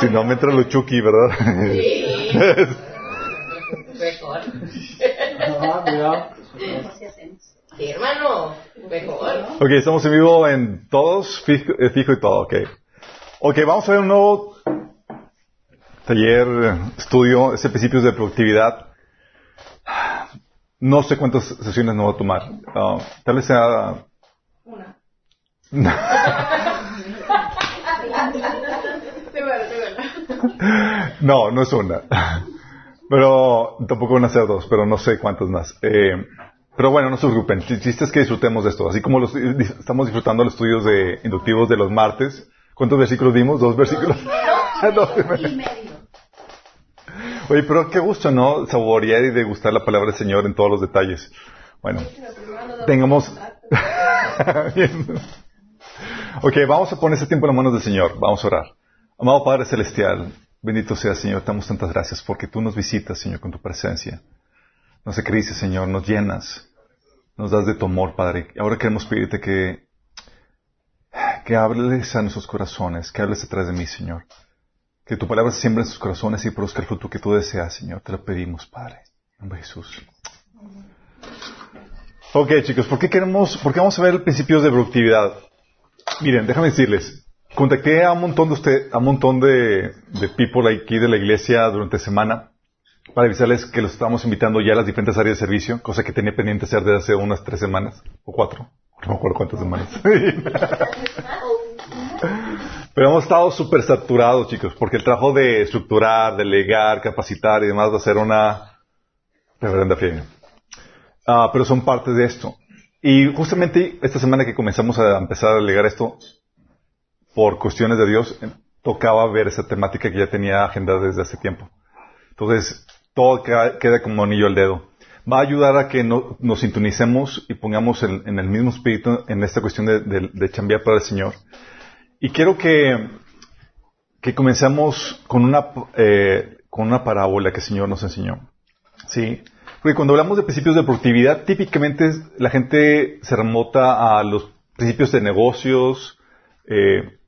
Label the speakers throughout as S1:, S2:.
S1: Si no, me entra lo chucky, ¿verdad?
S2: Mejor.
S3: No, cuidado.
S2: Sí, hermano. Mejor.
S1: Ok, estamos en vivo en todos, fijo, eh, fijo y todo, ok. Ok, vamos a ver un nuevo taller, estudio, este principios de productividad. No sé cuántas sesiones no va a tomar. Ah, tal vez sea...
S4: Una.
S1: no, no es una. Pero tampoco van a ser dos, pero no sé cuántas más. Eh, pero bueno, no se preocupen. El chiste es que disfrutemos de esto. Así como los, estamos disfrutando los estudios de inductivos de los martes. ¿Cuántos versículos dimos? ¿Dos versículos? Dos y medio. Oye, pero qué gusto, ¿no? Saborear y degustar la palabra del Señor en todos los detalles. Bueno, tengamos... Bien. ok, vamos a poner ese tiempo en las manos del Señor. Vamos a orar. Amado Padre Celestial, bendito sea, Señor. Damos tantas gracias porque tú nos visitas, Señor, con tu presencia. Nos acrices, Señor, nos llenas. Nos das de tu amor, Padre. Ahora queremos pedirte que, que hables a nuestros corazones, que hables detrás de mí, Señor. Que tu palabra se siembre en sus corazones y produzca el fruto que tú deseas, Señor. Te lo pedimos, Padre. Nombre Jesús. Ok, chicos, ¿por qué queremos, por qué vamos a ver principios de productividad? Miren, déjame decirles, contacté a un montón de usted, a un montón de, de people aquí de la iglesia durante semana para avisarles que los estamos invitando ya a las diferentes áreas de servicio, cosa que tenía pendiente hacer desde hace unas tres semanas o cuatro, no me acuerdo cuántas semanas. Pero hemos estado súper saturados, chicos, porque el trabajo de estructurar, delegar, capacitar y demás va a ser una reverenda fiesta. Ah, pero son parte de esto. Y justamente esta semana que comenzamos a empezar a delegar esto, por cuestiones de Dios, tocaba ver esa temática que ya tenía agendada desde hace tiempo. Entonces, todo queda, como anillo al dedo. Va a ayudar a que no, nos sintonicemos y pongamos el, en el mismo espíritu en esta cuestión de, de, de chambear para el Señor. Y quiero que, que comencemos con una, eh, con una parábola que el Señor nos enseñó. ¿Sí? Porque cuando hablamos de principios de productividad, típicamente la gente se remota a los principios de negocios, eh,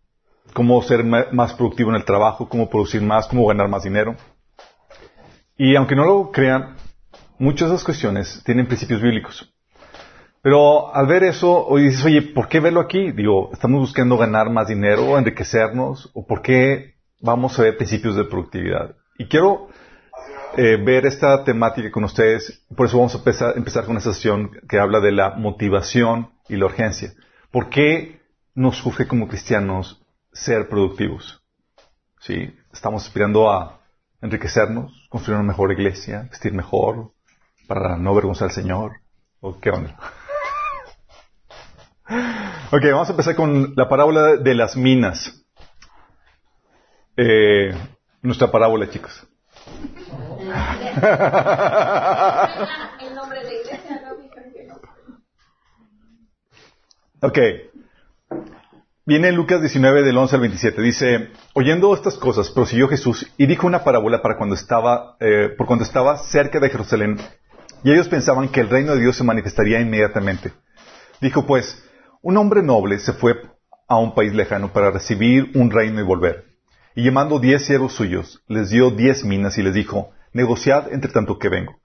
S1: cómo ser más productivo en el trabajo, cómo producir más, cómo ganar más dinero. Y aunque no lo crean, muchas de esas cuestiones tienen principios bíblicos. Pero al ver eso, hoy dices, oye, ¿por qué verlo aquí? Digo, ¿estamos buscando ganar más dinero, enriquecernos? ¿O por qué vamos a ver principios de productividad? Y quiero eh, ver esta temática con ustedes, por eso vamos a empezar, empezar con una sesión que habla de la motivación y la urgencia. ¿Por qué nos surge como cristianos ser productivos? ¿Sí? Estamos aspirando a enriquecernos, construir una mejor iglesia, vestir mejor, para no avergonzar al Señor. ¿O qué onda? ok, vamos a empezar con la parábola de las minas. Eh, nuestra parábola, chicos. Ok. Viene Lucas 19 del 11 al 27. Dice, oyendo estas cosas, prosiguió Jesús y dijo una parábola para cuando estaba, eh, por cuando estaba cerca de Jerusalén. Y ellos pensaban que el reino de Dios se manifestaría inmediatamente. Dijo pues, un hombre noble se fue a un país lejano para recibir un reino y volver. Y llamando diez siervos suyos, les dio diez minas y les dijo, negociad entre tanto que vengo.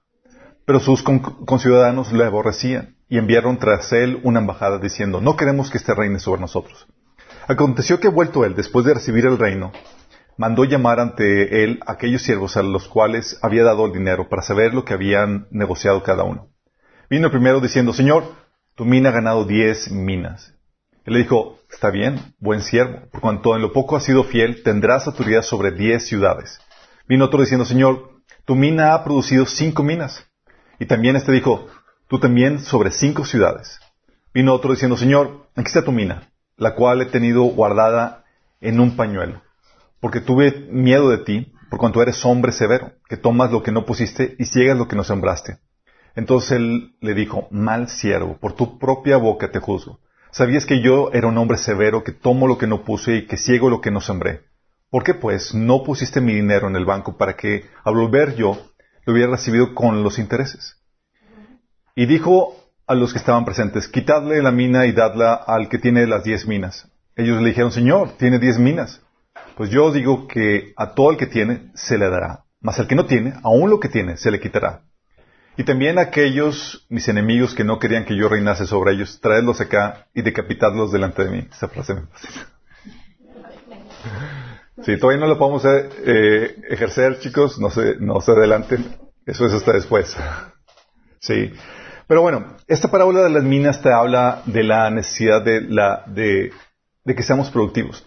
S1: Pero sus conciudadanos le aborrecían y enviaron tras él una embajada diciendo, no queremos que este reine sobre nosotros. Aconteció que vuelto él, después de recibir el reino, mandó llamar ante él aquellos siervos a los cuales había dado el dinero para saber lo que habían negociado cada uno. Vino el primero diciendo, Señor, tu mina ha ganado diez minas. Él le dijo, está bien, buen siervo, por cuanto en lo poco has sido fiel, tendrás autoridad sobre diez ciudades. Vino otro diciendo, Señor, tu mina ha producido cinco minas. Y también este dijo, tú también sobre cinco ciudades. Vino otro diciendo, Señor, aquí está tu mina, la cual he tenido guardada en un pañuelo, porque tuve miedo de ti, por cuanto eres hombre severo, que tomas lo que no pusiste y ciegas lo que no sembraste. Entonces él le dijo, mal siervo, por tu propia boca te juzgo. ¿Sabías que yo era un hombre severo, que tomo lo que no puse y que ciego lo que no sembré? ¿Por qué pues no pusiste mi dinero en el banco para que al volver yo lo hubiera recibido con los intereses? Y dijo a los que estaban presentes, quitadle la mina y dadla al que tiene las diez minas. Ellos le dijeron, Señor, tiene diez minas. Pues yo digo que a todo el que tiene se le dará, mas al que no tiene, aún lo que tiene se le quitará. Y también a aquellos, mis enemigos, que no querían que yo reinase sobre ellos, traedlos acá y decapitadlos delante de mí. Esa frase. Sí, todavía no lo podemos eh, ejercer, chicos, no se, no se adelanten. Eso es hasta después. Sí. Pero bueno, esta parábola de las minas te habla de la necesidad de, la, de, que seamos productivos.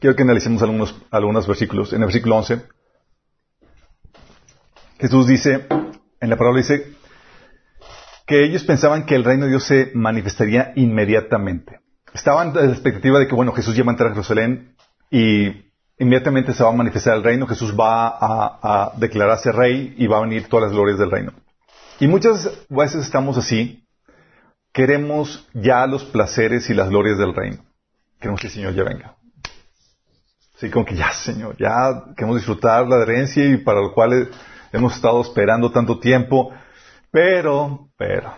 S1: Quiero que analicemos algunos, algunos versículos. En el versículo 11, Jesús dice, en la parábola dice, que ellos pensaban que el reino de Dios se manifestaría inmediatamente. Estaban en la expectativa de que, bueno, Jesús ya a entrar a Jerusalén y inmediatamente se va a manifestar el reino, Jesús va a, declararse rey y va a venir todas las glorias del reino. Y muchas veces estamos así, queremos ya los placeres y las glorias del reino. Queremos que el Señor ya venga. Sí, como que ya, Señor, ya queremos disfrutar la herencia y para lo cual hemos estado esperando tanto tiempo. Pero, pero,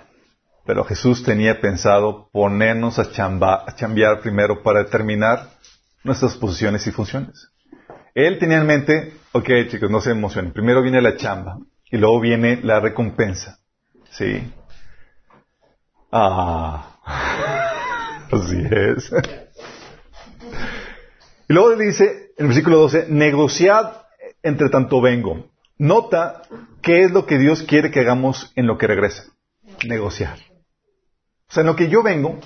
S1: pero Jesús tenía pensado ponernos a, chamba, a chambear primero para determinar nuestras posiciones y funciones. Él tenía en mente, ok chicos, no se emocionen, primero viene la chamba y luego viene la recompensa. ¿Sí? Ah, así es. Y luego dice, en el versículo 12, negociad entre tanto vengo. Nota qué es lo que Dios quiere que hagamos en lo que regresa. Negociar. O sea, en lo que yo vengo,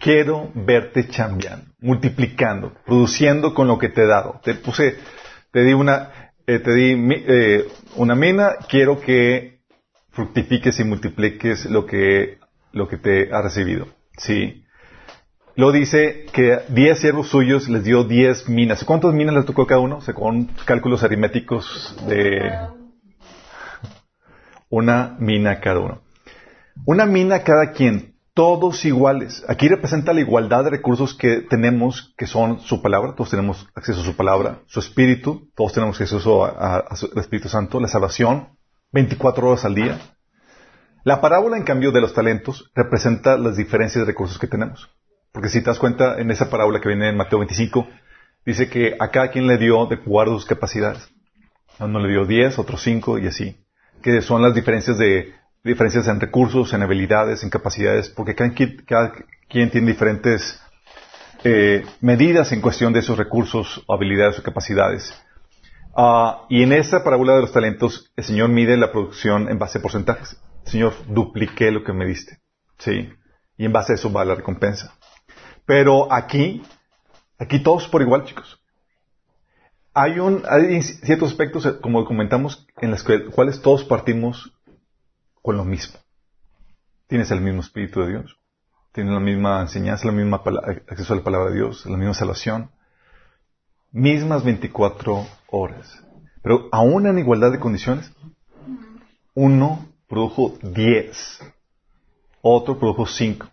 S1: quiero verte chambeando, multiplicando, produciendo con lo que te he dado. Te puse, te di una, eh, te di eh, una mina, quiero que fructifiques y multipliques lo que, lo que te ha recibido. Sí. Lo dice que diez siervos suyos les dio diez minas. ¿Cuántas minas les tocó cada uno? Según cálculos aritméticos de una mina cada uno. Una mina cada quien todos iguales. Aquí representa la igualdad de recursos que tenemos, que son su palabra, todos tenemos acceso a su palabra, su espíritu, todos tenemos acceso al Espíritu Santo, la salvación, 24 horas al día. La parábola, en cambio, de los talentos representa las diferencias de recursos que tenemos. Porque si te das cuenta, en esa parábola que viene en Mateo 25, dice que a cada quien le dio de acuerdo sus capacidades. A uno le dio 10, otro 5 y así. Que son las diferencias de diferencias en recursos, en habilidades, en capacidades, porque cada, quien tiene diferentes eh, medidas en cuestión de esos recursos, habilidades o capacidades. Ah, y en esta parábola de los talentos, el Señor mide la producción en base a porcentajes. Señor, dupliqué lo que me diste. Sí. Y en base a eso va la recompensa. Pero aquí, aquí todos por igual, chicos. Hay, un, hay ciertos aspectos, como comentamos, en los cuales todos partimos con lo mismo. Tienes el mismo Espíritu de Dios, tienes la misma enseñanza, la misma acceso a la palabra de Dios, la misma salvación. Mismas 24 horas. Pero aún en igualdad de condiciones, uno produjo 10, otro produjo 5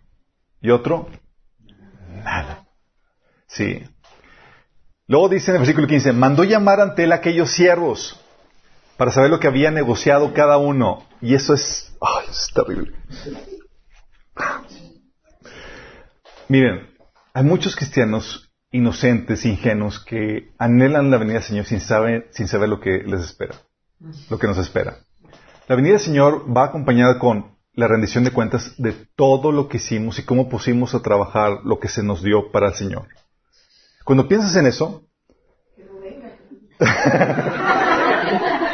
S1: y otro nada. Sí. Luego dice en el versículo 15, mandó llamar ante él aquellos siervos para saber lo que había negociado cada uno. Y eso es, ay, es terrible. Miren, hay muchos cristianos inocentes, ingenuos, que anhelan la venida del Señor sin saber, sin saber lo que les espera, lo que nos espera. La venida del Señor va acompañada con la rendición de cuentas de todo lo que hicimos y cómo pusimos a trabajar lo que se nos dio para el Señor. Cuando piensas en eso,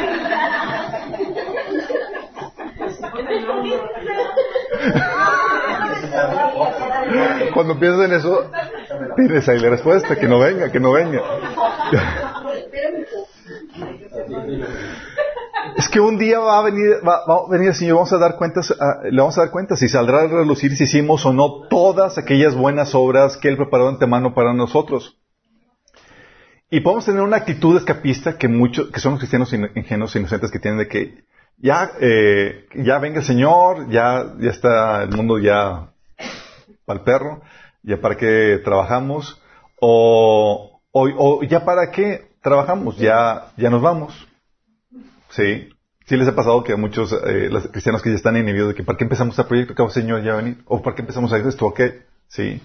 S1: Cuando piensas en eso, tienes ahí la respuesta, que no venga, que no venga. Es que un día va a venir, va, a venir el Señor, vamos a dar cuentas, le vamos a dar cuentas si saldrá a relucir si hicimos o no todas aquellas buenas obras que Él preparó antemano para nosotros. Y podemos tener una actitud escapista que muchos, que son los cristianos ingenuos e inocentes que tienen de que ya, eh, ya venga el Señor, ya, ya está el mundo ya para el perro, ya para qué trabajamos, o, o, ya para qué trabajamos, ya, ya nos vamos. Sí. Sí les ha pasado que a muchos eh, los cristianos que ya están inhibidos de que ¿para qué empezamos este proyecto? Acabo Señor ya venir. O ¿para qué empezamos a hacer esto? ¿Ok? Sí.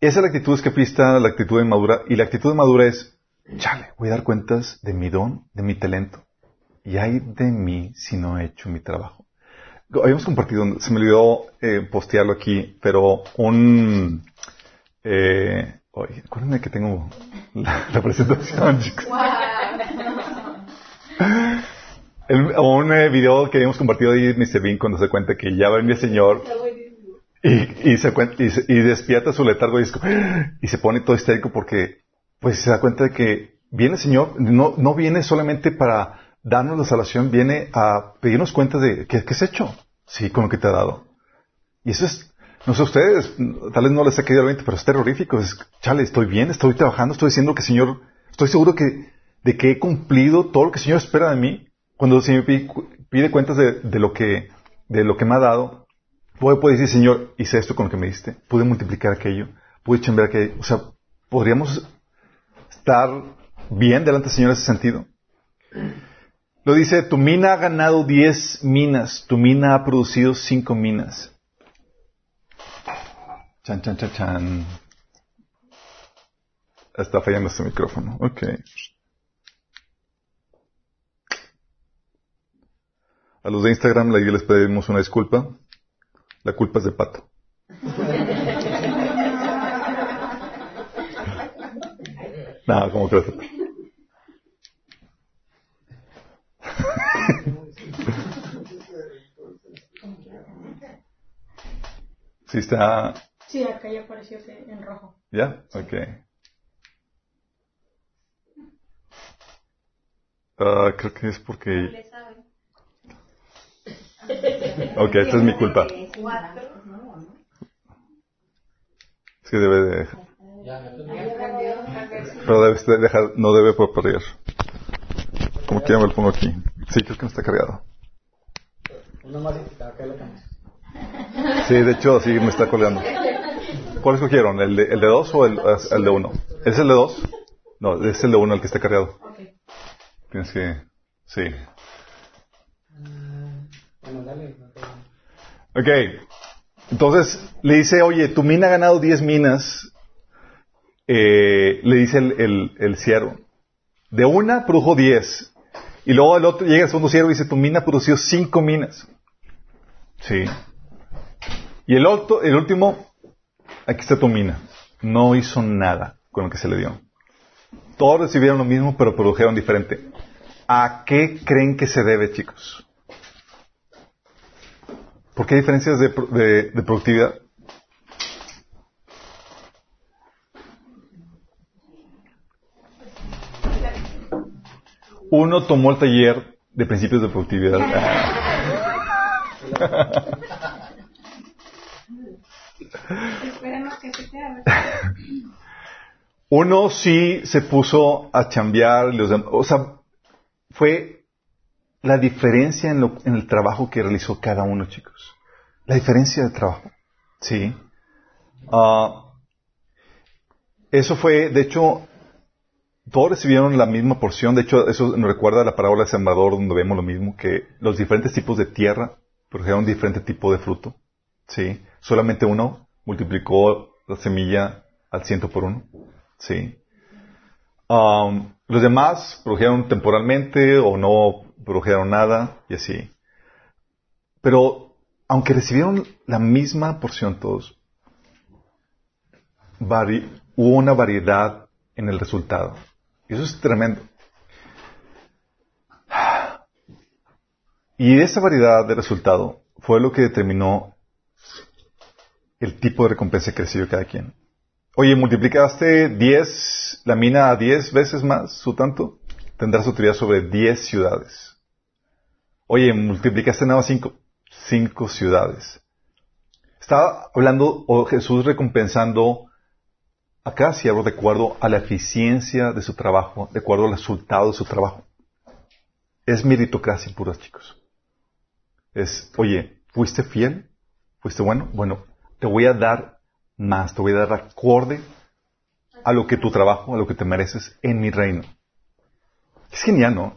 S1: Esa es la actitud escapista, la actitud inmadura. Y la actitud inmadura es, chale, voy a dar cuentas de mi don, de mi talento. Y hay de mí si no he hecho mi trabajo. Habíamos compartido, se me olvidó eh, postearlo aquí, pero un... Eh, acuérdenme que tengo la, la presentación, chicos. El- un eh, video que habíamos compartido ahí en Mr. Bean cuando se cuenta que ya va el Señor y, y se cuen- y, despierta su letargo y, y se pone todo histérico porque pues se da cuenta de que viene el Señor, no, no viene solamente para darnos la salvación, viene a pedirnos cuenta de qué, qué has hecho, sí, con lo que te ha dado. Y eso es, no sé ustedes, tal vez no les ha quedado el 20, pero es terrorífico. Es, chale, estoy bien, estoy trabajando, estoy diciendo que Señor, estoy seguro que, de que he cumplido todo lo que el Señor espera de mí. Cuando el Señor pide, pide cuentas de, de lo que, de lo que me ha dado, puedo, puedo decir, Señor, hice esto con lo que me diste, pude multiplicar aquello, pude chambear aquello. O sea, podríamos estar bien delante del Señor en ese sentido. Lo dice, tu mina ha ganado 10 minas, tu mina ha producido 5 minas. Chan, chan, chan, chan. Está fallando este micrófono. Ok. A los de Instagram le- les pedimos una disculpa. La culpa es de Pato. No, ¿cómo crees? Sí está...
S5: Sí, acá ya apareció que- en rojo.
S1: ¿Ya? Ok. Ah, creo que es porque... Ok, esta es mi culpa. Es que debe de...
S3: Ya, ya
S1: Pero debe de dejar... No debe por perder. Como quiera me lo pongo aquí. Sí, creo que no está cargado.
S3: Una más y cae la camisa.
S1: Sí, de hecho, sí me está colgando. ¿Cuál escogieron? ¿El de, el de dos o el, el de uno? ¿Es el de dos? No, es el de uno el que está cargado. Tienes que... Sí. Ok. Entonces le dice, oye, tu mina ha ganado 10 minas. Eh, le dice el, el, el siervo. De una produjo 10. Y luego el otro llega el segundo siervo y dice, tu mina produció 5 minas. Sí. Y el, otro, el último, aquí está tu mina. No hizo nada con lo que se le dio. Todos recibieron lo mismo, pero produjeron diferente. ¿A qué creen que se debe, chicos? ¿Por qué hay diferencias de- de productividad? Uno tomó el taller de principios de productividad.
S5: Esperemos que se.
S1: Uno sí se puso a chambear, los o sea, fue la diferencia en, lo- en el trabajo que realizó cada uno, chicos. La diferencia de trabajo. Sí. Ah, eso fue, de hecho, todos recibieron la misma porción. De hecho, eso nos recuerda a la parábola del sembrador, donde vemos lo mismo, que los diferentes tipos de tierra produjeron diferente tipo de fruto. Sí. Solamente uno multiplicó la semilla al ciento por uno. Sí. Los demás produjeron temporalmente o no produjeron nada y así. Pero aunque recibieron la misma porción todos, hubo una variedad en el resultado. Y eso es tremendo. Y esa variedad de resultado fue lo que determinó el tipo de recompensa que recibió cada quien. Oye, multiplicaste 10, la mina a 10 veces más su tanto, tendrás autoridad sobre 10 ciudades. Oye, multiplicaste nada más 5, 5 ciudades. Estaba hablando, o Jesús recompensando a cada siervo de acuerdo a la eficiencia de su trabajo, de acuerdo al resultado de su trabajo. Es meritocracia pura, chicos. Es, oye, ¿fuiste fiel? ¿Fuiste bueno? Bueno, te voy a dar más, te voy a dar acorde a lo que tu trabajo, a lo que te mereces en mi reino. Es genial, ¿no?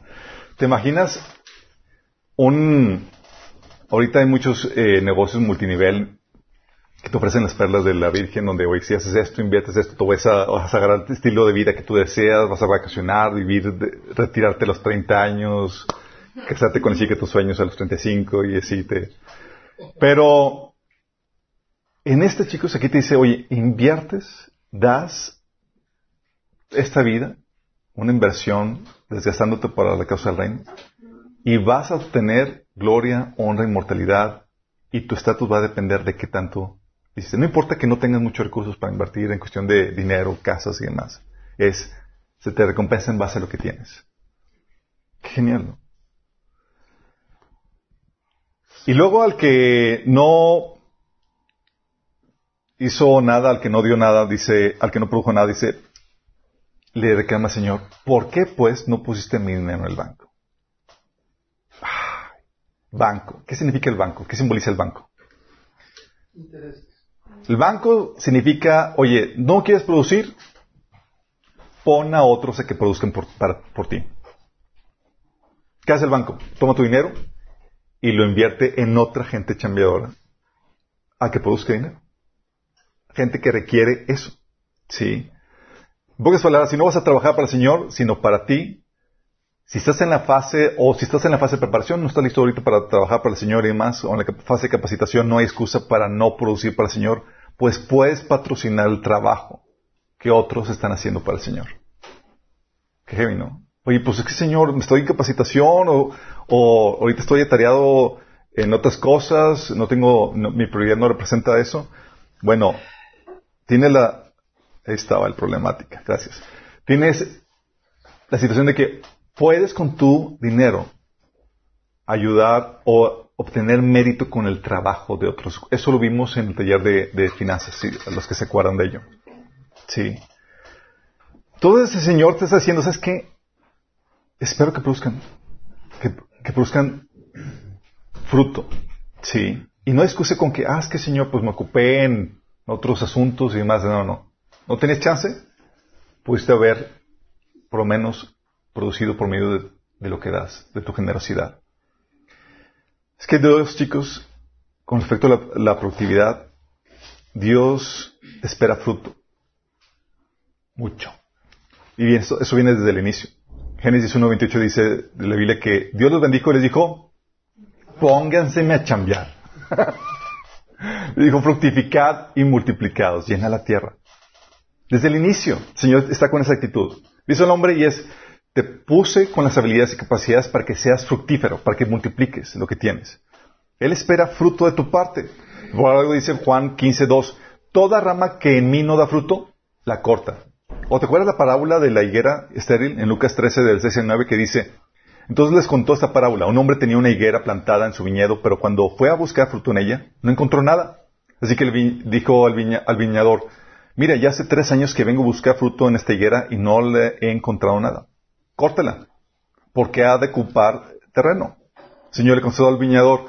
S1: ¿Te imaginas un... Ahorita hay muchos eh, negocios multinivel que te ofrecen las perlas de la Virgen, donde hoy si haces esto, inviertes esto, tú vas a, vas agarrar el estilo de vida que tú deseas, vas a vacacionar, vivir, retirarte a los 30 años, casarte con el chico de tus sueños a los 35 y así te... Pero en este, chicos, aquí te dice, oye, inviertes, das esta vida, una inversión, desgastándote para la causa del reino, y vas a obtener gloria, honra, inmortalidad, y tu estatus va a depender de qué tanto hiciste. No importa que no tengas muchos recursos para invertir en cuestión de dinero, casas y demás. Es, se te recompensa en base a lo que tienes. Qué genial, ¿no? Y luego al que no hizo nada, al que no dio nada, dice, al que no produjo nada, dice, le reclama al Señor, ¿por qué pues no pusiste mi dinero en el banco? Banco. ¿Qué significa el banco? ¿Qué simboliza el banco? El banco significa, oye, ¿no quieres producir? Pon a otros a que produzcan por, para- por ti. ¿Qué hace el banco? Toma tu dinero y lo invierte en otra gente chambeadora a que produzca dinero. Gente que requiere eso. ¿Sí? En pocas palabras, si no vas a trabajar para el Señor, sino para ti, si estás en la fase, o si estás en la fase de preparación, no estás listo ahorita para trabajar para el Señor y demás, o en la fase de capacitación, no hay excusa para no producir para el Señor, pues puedes patrocinar el trabajo que otros están haciendo para el Señor. Qué heavy, ¿no? Oye, pues es que Señor, me estoy en capacitación, o, o ahorita estoy atareado en otras cosas, no tengo, mi prioridad no representa eso. Bueno, tiene la, ahí estaba el problemática, gracias. Tienes la situación de que puedes con tu dinero ayudar o obtener mérito con el trabajo de otros. Eso lo vimos en el taller de, finanzas, sí, los que se acuerdan de ello. Sí. Todo ese Señor te está diciendo, ¿sabes qué? Espero que produzcan, que, produzcan fruto. Sí. Y no excuse con que, ah, es que Señor, pues me ocupé en otros asuntos y demás. No, no. ¿No tenés chance? Pudiste haber, por lo menos, producido por medio de, lo que das, de tu generosidad. Es que Dios, chicos, con respecto a la, productividad, Dios espera fruto. Mucho. Y eso, eso viene desde el inicio. Génesis 1.28 dice de la Biblia que Dios los bendijo y les dijo, pónganseme a chambear. Dijo, fructificad y multiplicados, llena la tierra. Desde el inicio, el Señor está con esa actitud. Dice el hombre y es, te puse con las habilidades y capacidades para que seas fructífero, para que multipliques lo que tienes. Él espera fruto de tu parte. Por algo dice Juan 15.2, toda rama que en mí no da fruto, la corta. ¿O te acuerdas la parábola de la higuera estéril en Lucas 13 del 6 al 9 que dice, entonces les contó esta parábola. Un hombre tenía una higuera plantada en su viñedo, pero cuando fue a buscar fruto en ella, no encontró nada. Así que le dijo al, viña- al viñador, mira, ya hace tres años que vengo a buscar fruto en esta higuera y no le he encontrado nada. Córtela, porque ha de ocupar terreno. El Señor le concedió al viñador,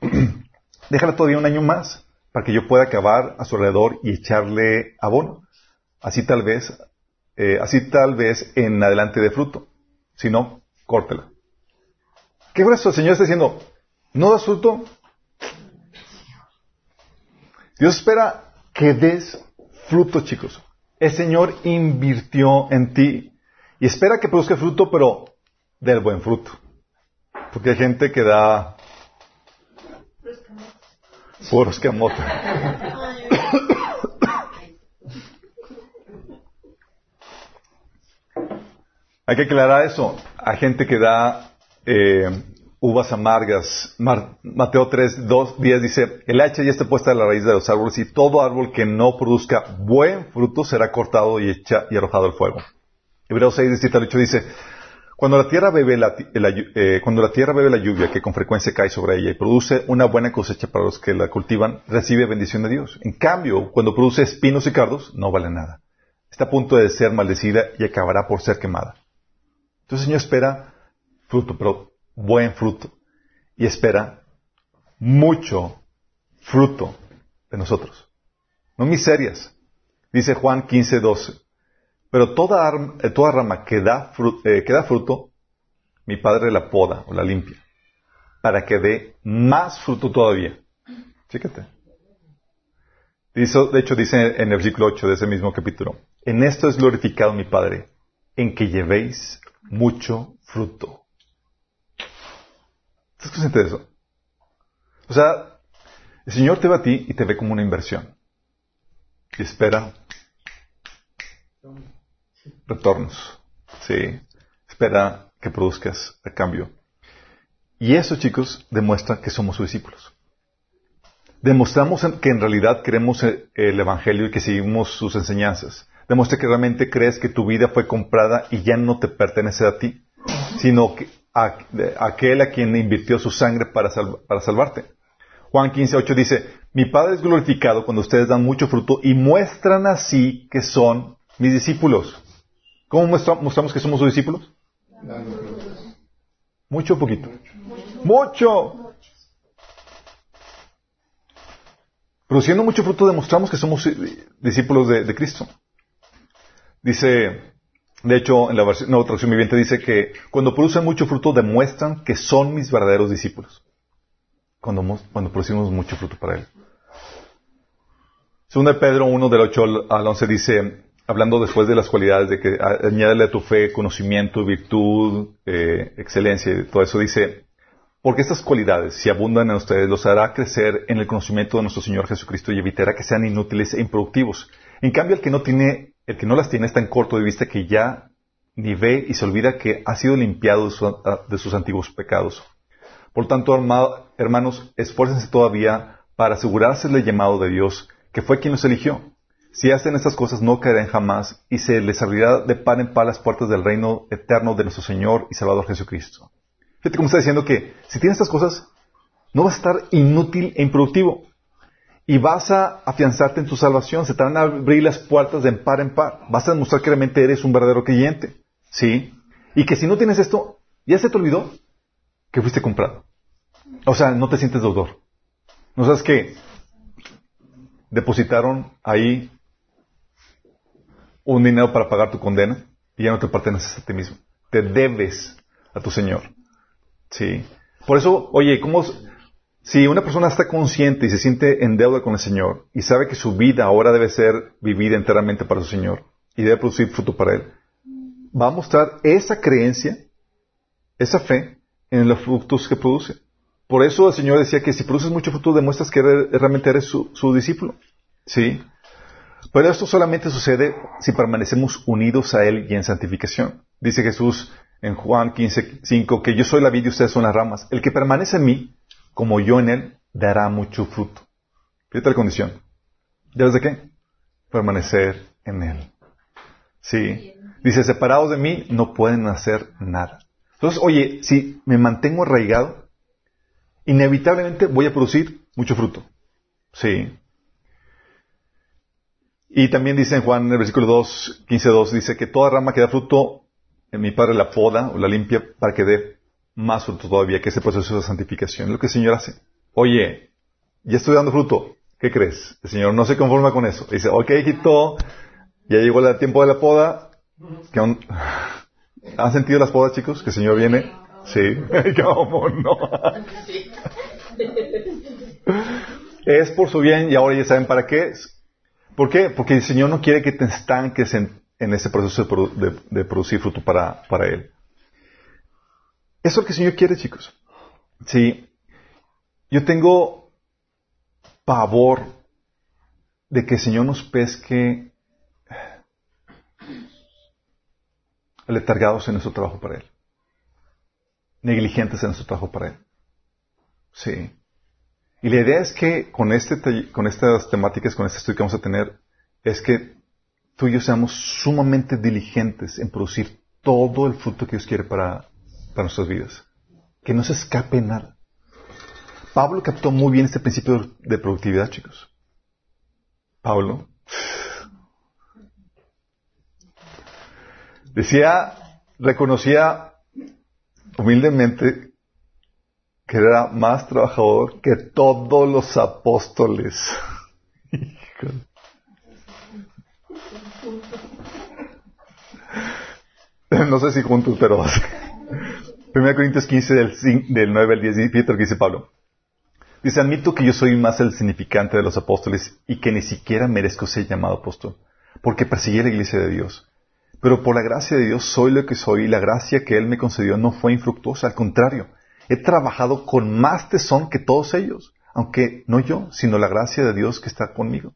S1: déjala todavía un año más, para que yo pueda acabar a su alrededor y echarle abono. Así tal vez, eh, así tal vez en adelante de fruto. Si no, córtela. ¿Qué grueso? El Señor está diciendo, ¿no das fruto? Dios espera que des fruto, chicos. El Señor invirtió en ti y espera que produzca fruto, pero del buen fruto. Porque hay gente que da puros camotes. Hay que aclarar eso. Hay gente que da eh, uvas amargas. Mar- Mateo 3, 2, 10 dice, el hacha ya está puesta a la raíz de los árboles y todo árbol que no produzca buen fruto será cortado y, echa- y arrojado al fuego. Hebreos 6, 17 al 8 dice, cuando la tierra bebe la, eh, cuando la tierra bebe la lluvia que con frecuencia cae sobre ella y produce una buena cosecha para los que la cultivan, recibe bendición de Dios. En cambio, cuando produce espinos y cardos, no vale nada. Está a punto de ser maldecida y acabará por ser quemada. Entonces el Señor espera fruto, pero buen fruto. Y espera mucho fruto de nosotros. No miserias. Dice Juan 15, 12. Pero toda, eh, rama que da, fru- eh, que da fruto, mi Padre la poda o la limpia, para que dé más fruto todavía. Fíjate. De hecho, dice en el versículo 8 de ese mismo capítulo, en esto es glorificado mi Padre, en que llevéis mucho fruto. ¿Estás consciente de eso? O sea, el Señor te ve a ti y te ve como una inversión. Y espera retornos. Sí. Espera que produzcas a cambio. Y eso, chicos, demuestra que somos sus discípulos. Demostramos que en realidad creemos e- el Evangelio y que seguimos sus enseñanzas. Demuestra que realmente crees que tu vida fue comprada y ya no te pertenece a ti, sino que a, aquel a quien invirtió su sangre para, sal- para salvarte. Juan 15, 8 dice, mi Padre es glorificado cuando ustedes dan mucho fruto y muestran así que son mis discípulos. ¿Cómo mostramos que somos sus discípulos? Mucho o poquito. Mucho. Produciendo mucho fruto demostramos que somos eh, discípulos de Cristo. Dice, de hecho, en la versión, nueva traducción viviente dice que cuando producen mucho fruto demuestran que son mis verdaderos discípulos. Cuando, cuando producimos mucho fruto para Él. Segunda de Pedro 1 del 8 al- al 11 dice, hablando después de las cualidades de que añádele a tu fe conocimiento, virtud, eh, excelencia y todo eso, dice, porque estas cualidades, si abundan en ustedes, los hará crecer en el conocimiento de nuestro Señor Jesucristo y evitará que sean inútiles e improductivos. En cambio, el que no tiene, el que no las tiene está en corto de vista que ya ni ve y se olvida que ha sido limpiado de, su- de sus antiguos pecados. Por tanto, hermanos, esfuércense todavía para asegurarse del llamado de Dios, que fue quien los eligió. Si hacen estas cosas no caerán jamás y se les abrirá de par en par las puertas del reino eterno de nuestro Señor y Salvador Jesucristo. Fíjate cómo está diciendo que si tienes estas cosas, no vas a estar inútil e improductivo. Y vas a afianzarte en tu salvación. Se te van a abrir las puertas de par en par. Vas a demostrar que realmente eres un verdadero creyente. ¿Sí? Y que si no tienes esto, ya se te olvidó que fuiste comprado. O sea, no te sientes deudor. ¿No sabes que depositaron ahí un dinero para pagar tu condena y ya no te perteneces a ti mismo? Te debes a tu Señor. Sí. Por eso, oye, ¿cómo, si una persona está consciente y se siente en deuda con el Señor y sabe que su vida ahora debe ser vivida enteramente para su Señor y debe producir fruto para Él, va a mostrar esa creencia, esa fe en los frutos que produce. Por eso el Señor decía que si produces mucho fruto demuestras que realmente eres su, su discípulo. ¿Sí? Pero esto solamente sucede si permanecemos unidos a Él y en santificación. Dice Jesús en Juan 15, 5, que yo soy la vid y ustedes son las ramas. El que permanece en mí, como yo en Él, dará mucho fruto. Fíjate la condición. ¿Debes de qué? Permanecer en Él. Sí. Dice, separados de mí, no pueden hacer nada. Entonces, oye, si me mantengo arraigado, inevitablemente voy a producir mucho fruto. Sí. Y también dice en Juan, en el versículo 2, 15, 2, dice que toda rama que da fruto, en mi Padre la poda o la limpia para que dé más fruto todavía, que ese proceso de santificación. Es lo que el Señor hace. Oye, ya estoy dando fruto. ¿Qué crees? El Señor no se conforma con eso. Dice, ok, hijito, ya llegó el tiempo de la poda. ¿Qué on- ¿Han sentido las podas, chicos? Que el Señor viene. Sí. ¿Cómo no? es por su bien y ahora ya saben para qué. ¿Por qué? Porque el Señor no quiere que te estanques en, en ese proceso de, produ- de- de producir fruto para, para Él. Eso es lo que el Señor quiere, chicos. Sí. Yo tengo pavor de que el Señor nos pesque letargados en nuestro trabajo para Él. Negligentes en nuestro trabajo para Él. Sí. Y la idea es que con, este, con estas temáticas, con este estudio que vamos a tener, es que tú y yo seamos sumamente diligentes en producir todo el fruto que Dios quiere para, para nuestras vidas. Que no se escape nada. Pablo captó muy bien este principio de- productividad, chicos. Pablo. Decía, reconocía humildemente que era más trabajador que todos los apóstoles. No sé si juntos, pero 1 Corintios 15 del, cin- del 9 al 10, fíjate lo que dice Pablo. Dice, admito que yo soy más el significante de los apóstoles y que ni siquiera merezco ser llamado apóstol, porque perseguí la iglesia de Dios. Pero por la gracia de Dios soy lo que soy y la gracia que Él me concedió no fue infructuosa, al contrario, he trabajado con más tesón que todos ellos, aunque no yo, sino la gracia de Dios que está conmigo.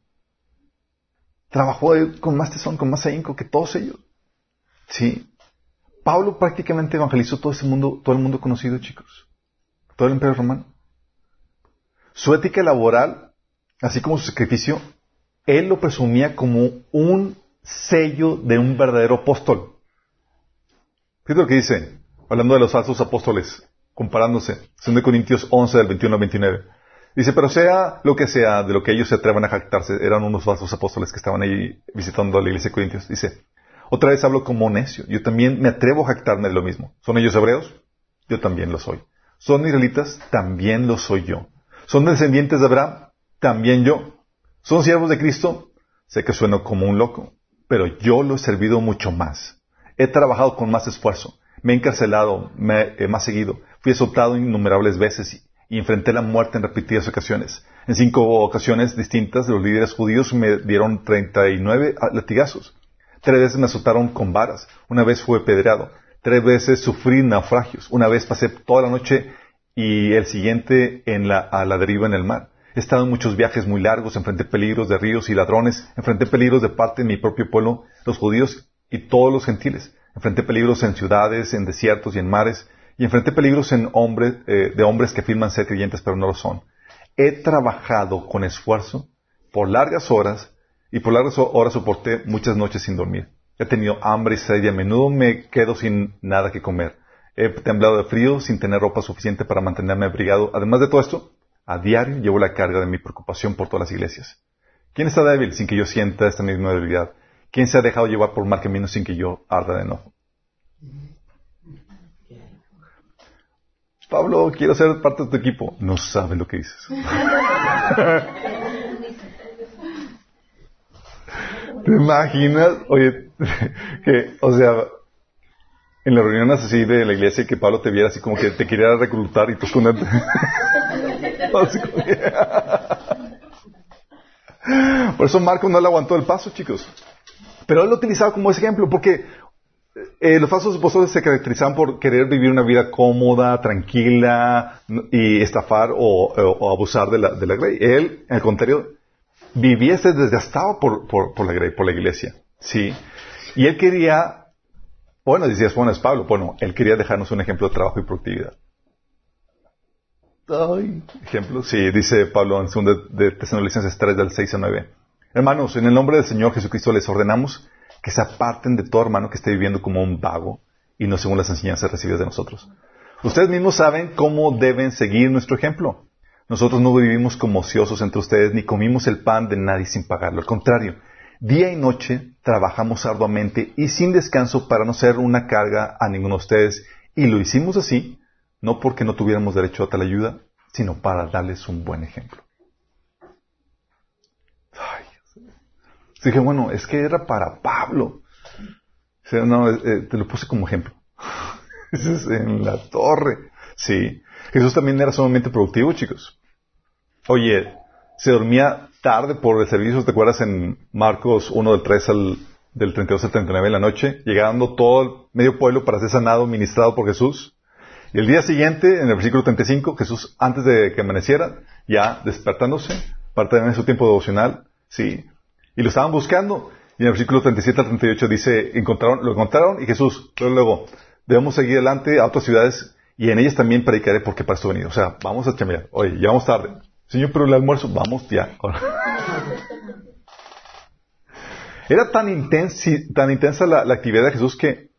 S1: Trabajó con más tesón, con más ahínco que todos ellos. Sí. Pablo prácticamente evangelizó todo ese mundo, todo el mundo conocido, chicos. Todo el imperio romano. Su ética laboral, así como su sacrificio, él lo presumía como un sello de un verdadero apóstol. Fíjate lo que dice, hablando de los falsos apóstoles, comparándose. 2 Corintios 11, del 21 al 29. Dice, pero sea lo que sea de lo que ellos se atrevan a jactarse, eran unos falsos apóstoles que estaban ahí visitando la iglesia de Corintios. Dice, otra vez hablo como necio. Yo también me atrevo a jactarme de lo mismo. ¿Son ellos hebreos? Yo también lo soy. ¿Son israelitas? También lo soy yo. ¿Son descendientes de Abraham? También yo. ¿Son siervos de Cristo? Sé que sueno como un loco, pero yo lo he servido mucho más. He trabajado con más esfuerzo. Me he encarcelado me, he más seguido. Fui azotado innumerables veces y, y enfrenté la muerte en repetidas ocasiones. En cinco ocasiones distintas, los líderes judíos me dieron 39 latigazos. Tres veces me azotaron con varas. Una vez fui pedreado. Tres veces sufrí naufragios. Una vez pasé toda la noche y el siguiente en la, a la deriva en el mar. He estado en muchos viajes muy largos, enfrenté peligros de ríos y ladrones, enfrenté peligros de parte de mi propio pueblo, los judíos y todos los gentiles. Enfrenté peligros en ciudades, en desiertos y en mares, y enfrenté peligros en hombres, eh, de hombres que afirman ser creyentes pero no lo son. He trabajado con esfuerzo por largas horas y por largas horas soporté muchas noches sin dormir. He tenido hambre y sed y a menudo me quedo sin nada que comer. He temblado de frío sin tener ropa suficiente para mantenerme abrigado. Además de todo esto, a diario llevo la carga de mi preocupación por todas las iglesias. ¿Quién está débil sin que yo sienta esta misma debilidad? ¿Quién se ha dejado llevar por mal camino sin que yo arda de enojo? Pablo, quiero ser parte de tu equipo. No sabes lo que dices. ¿Te imaginas? Oye, que, o sea, en las reuniones así de la iglesia que Pablo te viera así como que te quería reclutar y tú con. Por eso Marco no le aguantó el paso, chicos. Pero él lo utilizaba como ejemplo, porque eh, los falsos apóstoles se caracterizaban por querer vivir una vida cómoda, tranquila, y estafar o, o abusar de la, de la grey. Él, al contrario, vivía se desgastado por, por, por la por la iglesia. Sí. Y él quería, bueno, decías, bueno, es Pablo, bueno, él quería dejarnos un ejemplo de trabajo y productividad. Ay, ejemplo, sí, dice Pablo en 2 de, Tesalonicenses 3 del 6 a 9. Hermanos, en el nombre del Señor Jesucristo les ordenamos que se aparten de todo hermano que esté viviendo como un vago y no según las enseñanzas recibidas de nosotros. Ustedes mismos saben cómo deben seguir nuestro ejemplo. Nosotros no vivimos como ociosos entre ustedes ni comimos el pan de nadie sin pagarlo. Al contrario, día y noche trabajamos arduamente y sin descanso para no ser una carga a ninguno de ustedes. Y lo hicimos así, no porque no tuviéramos derecho a tal ayuda, sino para darles un buen ejemplo. Ay, dije, bueno, es que era para Pablo. O sea, no, eh, te lo puse como ejemplo. En la torre. Sí. Jesús también era sumamente productivo, chicos. Oye, se dormía tarde por el servicio, ¿te acuerdas en Marcos 1 del 3 al del 32 al 39 en la noche? Llegando todo el medio pueblo para ser sanado, ministrado por Jesús. Y el día siguiente, en el versículo 35, Jesús, antes de que amaneciera, ya despertándose, para tener su tiempo devocional, sí. Y lo estaban buscando. Y en el versículo 37 al 38 dice, encontraron, lo encontraron y Jesús, luego, luego, debemos seguir adelante a otras ciudades y en ellas también predicaré porque para esto venido. O sea, vamos a chambear. Oye, ya vamos tarde. Señor, pero el almuerzo, vamos ya. Era tan, intensi, tan intensa la, actividad de Jesús que,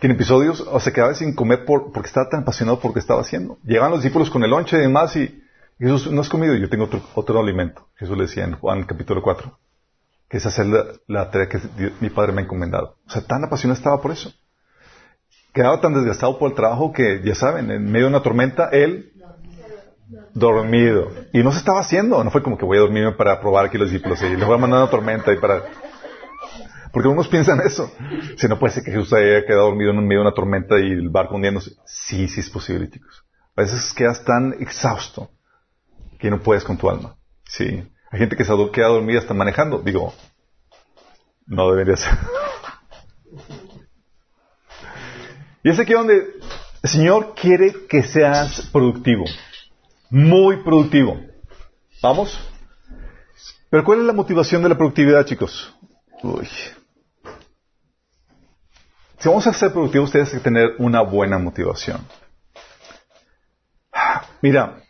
S1: en episodios se quedaba sin comer por, porque estaba tan apasionado por lo que estaba haciendo. Llegaban los discípulos con el lonche y demás y Jesús, no has comido, yo tengo otro, alimento. Jesús le decía en Juan capítulo 4, que es hacer la, tarea que mi Padre me ha encomendado. O sea, tan apasionado estaba por eso quedaba tan desgastado por el trabajo que, ya saben, en medio de una tormenta, él dormido. Y no se estaba haciendo, no fue como que voy a dormirme para probar aquí los discípulos y les voy a mandar una tormenta y para... Porque unos piensan eso. Si no puede ser que Jesús haya quedado dormido en medio de una tormenta y el barco hundiéndose. Sí, sí es posible, chicos. A veces quedas tan exhausto que no puedes con tu alma. Sí. Hay gente que se queda dormida hasta manejando. Digo, no debería ser. Y es aquí donde el Señor quiere que seas productivo. Muy productivo. ¿Vamos? Pero ¿cuál es la motivación de la productividad, chicos? Uy. Si vamos a ser productivos, tienes que tener una buena motivación. Mira,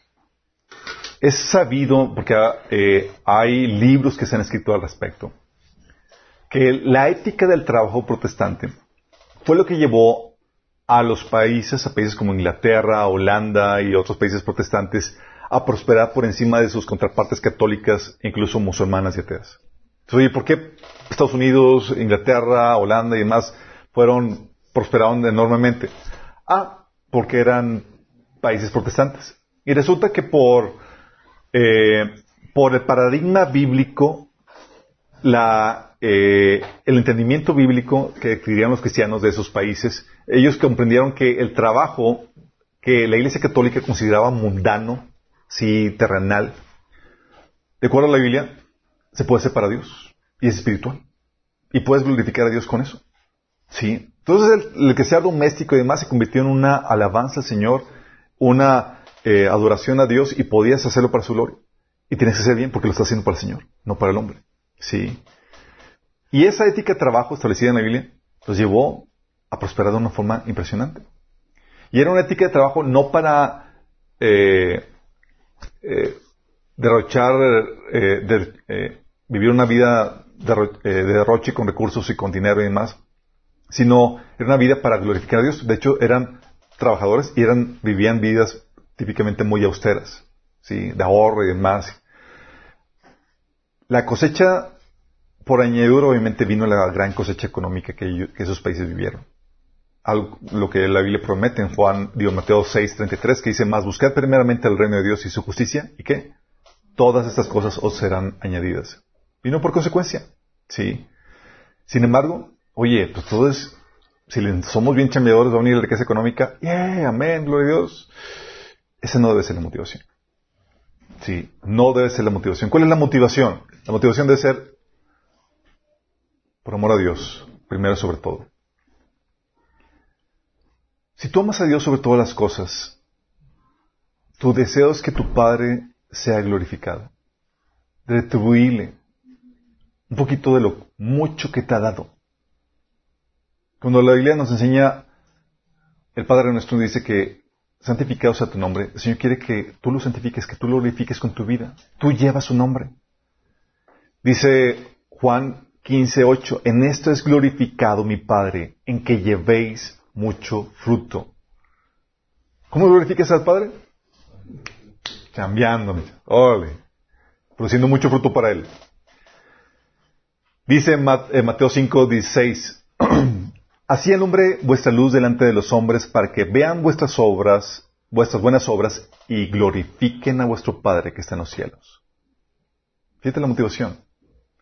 S1: es sabido, porque eh, hay libros que se han escrito al respecto, que la ética del trabajo protestante fue lo que llevó a los países, a países como Inglaterra, Holanda y otros países protestantes, a prosperar por encima de sus contrapartes católicas, incluso musulmanas y ateas. Entonces, oye, ¿por qué Estados Unidos, Inglaterra, Holanda y demás fueron, prosperaron enormemente? Ah, porque eran países protestantes. Y resulta que por, eh, por el paradigma bíblico, la, eh, el entendimiento bíblico que adquirían los cristianos de esos países, ellos comprendieron que el trabajo que la Iglesia Católica consideraba mundano, sí, terrenal, de acuerdo a la Biblia, se puede hacer para Dios y es espiritual. Y puedes glorificar a Dios con eso. Sí. Entonces el, que sea doméstico y demás se convirtió en una alabanza al Señor, una eh, adoración a Dios y podías hacerlo para su gloria. Y tienes que hacer bien porque lo estás haciendo para el Señor, no para el hombre. Sí. Y esa ética de trabajo establecida en la Biblia los llevó a prosperar de una forma impresionante. Y era una ética de trabajo no para eh, eh, derrochar, eh, de- vivir una vida eh, de derroche con recursos y con dinero y demás, sino era una vida para glorificar a Dios. De hecho, eran trabajadores y eran, vivían vidas típicamente muy austeras, ¿sí? de ahorro y demás. La cosecha, por añadidura, obviamente vino la gran cosecha económica que esos países vivieron. Lo que la Biblia promete en Juan, digo, Mateo 6, 33, que dice más, buscad primeramente el reino de Dios y su justicia, ¿y qué? Todas estas cosas os serán añadidas. Vino por consecuencia, ¿sí? Sin embargo, oye, pues todo es, si somos bien chambeadores, va a venir la riqueza económica, ¡yeah! Amén, gloria a Dios. Esa no debe ser la motivación. Sí, no debe ser la motivación. ¿Cuál es la motivación? La motivación debe ser por amor a Dios, primero sobre todo. Si tú amas a Dios sobre todas las cosas, tu deseo es que tu Padre sea glorificado, retribuirle un poquito de lo mucho que te ha dado. Cuando la Biblia nos enseña, el Padre nuestro dice que santificado sea tu nombre, el Señor quiere que tú lo santifiques, que tú lo glorifiques con tu vida. Tú llevas su nombre. Dice Juan 15:8, en esto es glorificado mi Padre, en que llevéis mucho fruto. ¿Cómo glorificas al Padre? Cambiándome. Órale. Produciendo mucho fruto para Él. Dice en Mateo 5, 16, Así alumbre vuestra luz delante de los hombres para que vean vuestras obras, vuestras buenas obras y glorifiquen a vuestro Padre que está en los cielos. Fíjate la motivación.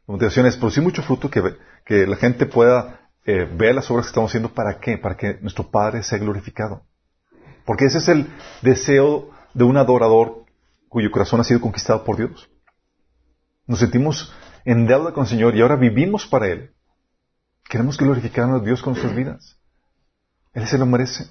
S1: La motivación es producir mucho fruto que la gente pueda eh, ver las obras que estamos haciendo. ¿Para qué? Para que nuestro Padre sea glorificado. Porque ese es el deseo de un adorador cuyo corazón ha sido conquistado por Dios. Nos sentimos en deuda con el Señor y ahora vivimos para Él. Queremos glorificar a Dios con nuestras vidas. Él se lo merece.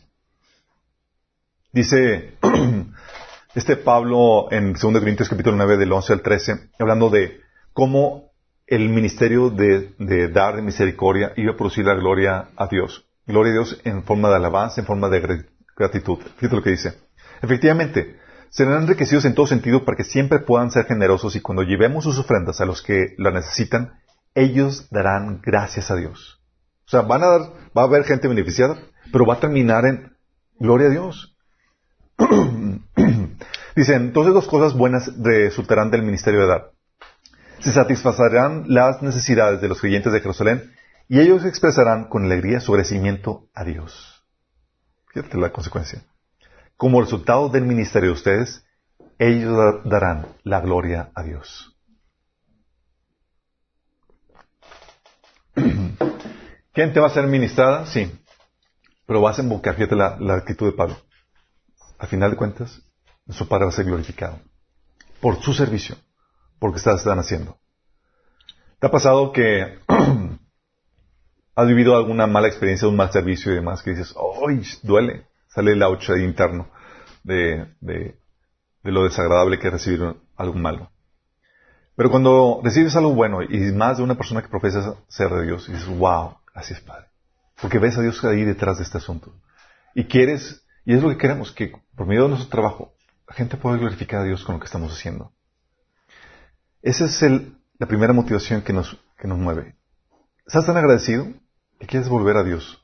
S1: Dice este Pablo en 2 Corintios capítulo 9 del 11 al 13, hablando de cómo el ministerio de, de dar de misericordia iba a producir la gloria a Dios. Gloria a Dios en forma de alabanza, en forma de gr- gratitud. Fíjate lo que dice. Efectivamente, serán enriquecidos en todo sentido para que siempre puedan ser generosos y cuando llevemos sus ofrendas a los que la necesitan, ellos darán gracias a Dios. O sea, van a dar, va a haber gente beneficiada, pero va a terminar en gloria a Dios. Dicen, entonces dos cosas buenas resultarán del ministerio de dar. Se satisfacerán las necesidades de los creyentes de Jerusalén y ellos expresarán con alegría su agradecimiento a Dios. Fíjate la consecuencia. Como resultado del ministerio de ustedes, ellos da- darán la gloria a Dios. ¿Quién te va a ser ministrada? Sí. Pero vas a invocar, fíjate la, la actitud de Pablo. Al final de cuentas, su Padre va a ser glorificado. por su servicio, porque estás, están haciendo. ¿Te ha pasado que has vivido alguna mala experiencia, un mal servicio y demás, que dices, ¡ay, duele! Sale el ouch ahí interno de, de, lo desagradable que es recibir algo malo. Pero cuando recibes algo bueno y más de una persona que profesa ser de Dios, dices, wow, así es Padre. Porque ves a Dios ahí detrás de este asunto. Y quieres, y es lo que queremos, que por medio de nuestro trabajo, la gente pueda glorificar a Dios con lo que estamos haciendo. Esa es la primera motivación que nos, que nos mueve. ¿Estás tan agradecido que quieres volver a Dios?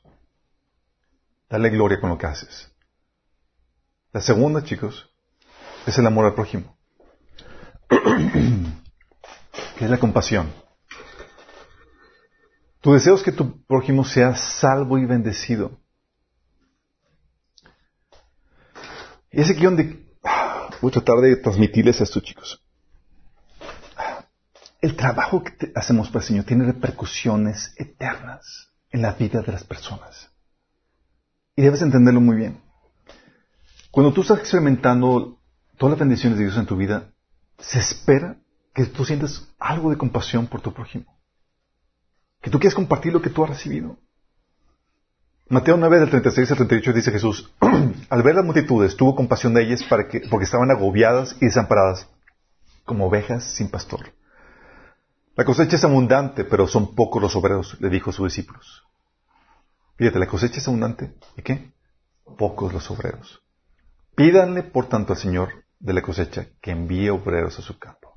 S1: Dale gloria con lo que haces. La segunda, chicos, es el amor al prójimo. que es la compasión. Tu deseo es que tu prójimo sea salvo y bendecido. Y es aquí donde voy a tratar de transmitirles esto, chicos. El trabajo que hacemos para el Señor tiene repercusiones eternas en la vida de las personas. Y debes entenderlo muy bien. Cuando tú estás experimentando todas las bendiciones de Dios en tu vida, se espera que tú sientas algo de compasión por tu prójimo. Que tú quieras compartir lo que tú has recibido. Mateo 9, del 36 al 38 dice Jesús, al ver las multitudes, tuvo compasión de ellas para que, porque estaban agobiadas y desamparadas, como ovejas sin pastor. La cosecha es abundante, pero son pocos los obreros, le dijo a sus discípulos. Fíjate, la cosecha es abundante, ¿y qué? Pocos los obreros. Pídanle, por tanto, al Señor de la cosecha que envíe obreros a su campo.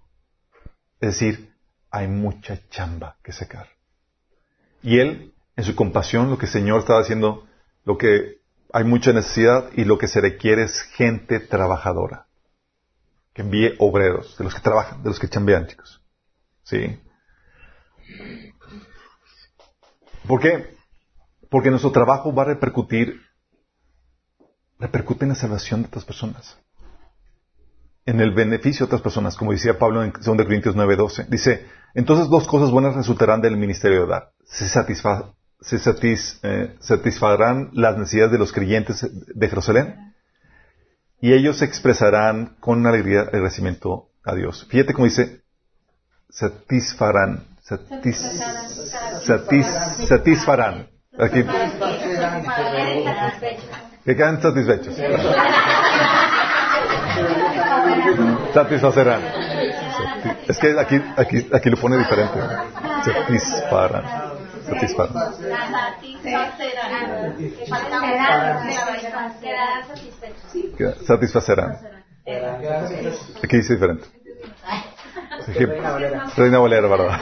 S1: Es decir, hay mucha chamba que sacar. Y Él, en su compasión, lo que el Señor estaba haciendo, lo que hay mucha necesidad y lo que se requiere es gente trabajadora. Que envíe obreros, de los que trabajan, de los que chambean, chicos. ¿Sí? ¿Por qué? Porque nuestro trabajo va a repercutir, repercute en la salvación de otras personas. En el beneficio de otras personas, como decía Pablo en 2 Corintios 9:12. Dice, entonces dos cosas buenas resultarán del ministerio de dar. Se, se satis- eh, satisfarán las necesidades de los creyentes de Jerusalén y ellos expresarán con alegría el agradecimiento a Dios. Fíjate cómo dice, satisfarán. Satis, satis- satisfarán. Aquí, que quedan satisfechos. Satisfacerán. Sati- Es que aquí, aquí, aquí lo pone diferente. Satisfarán. Satisfarán. Satisfacerán. Aquí dice diferente. Reina Valera, ¿verdad?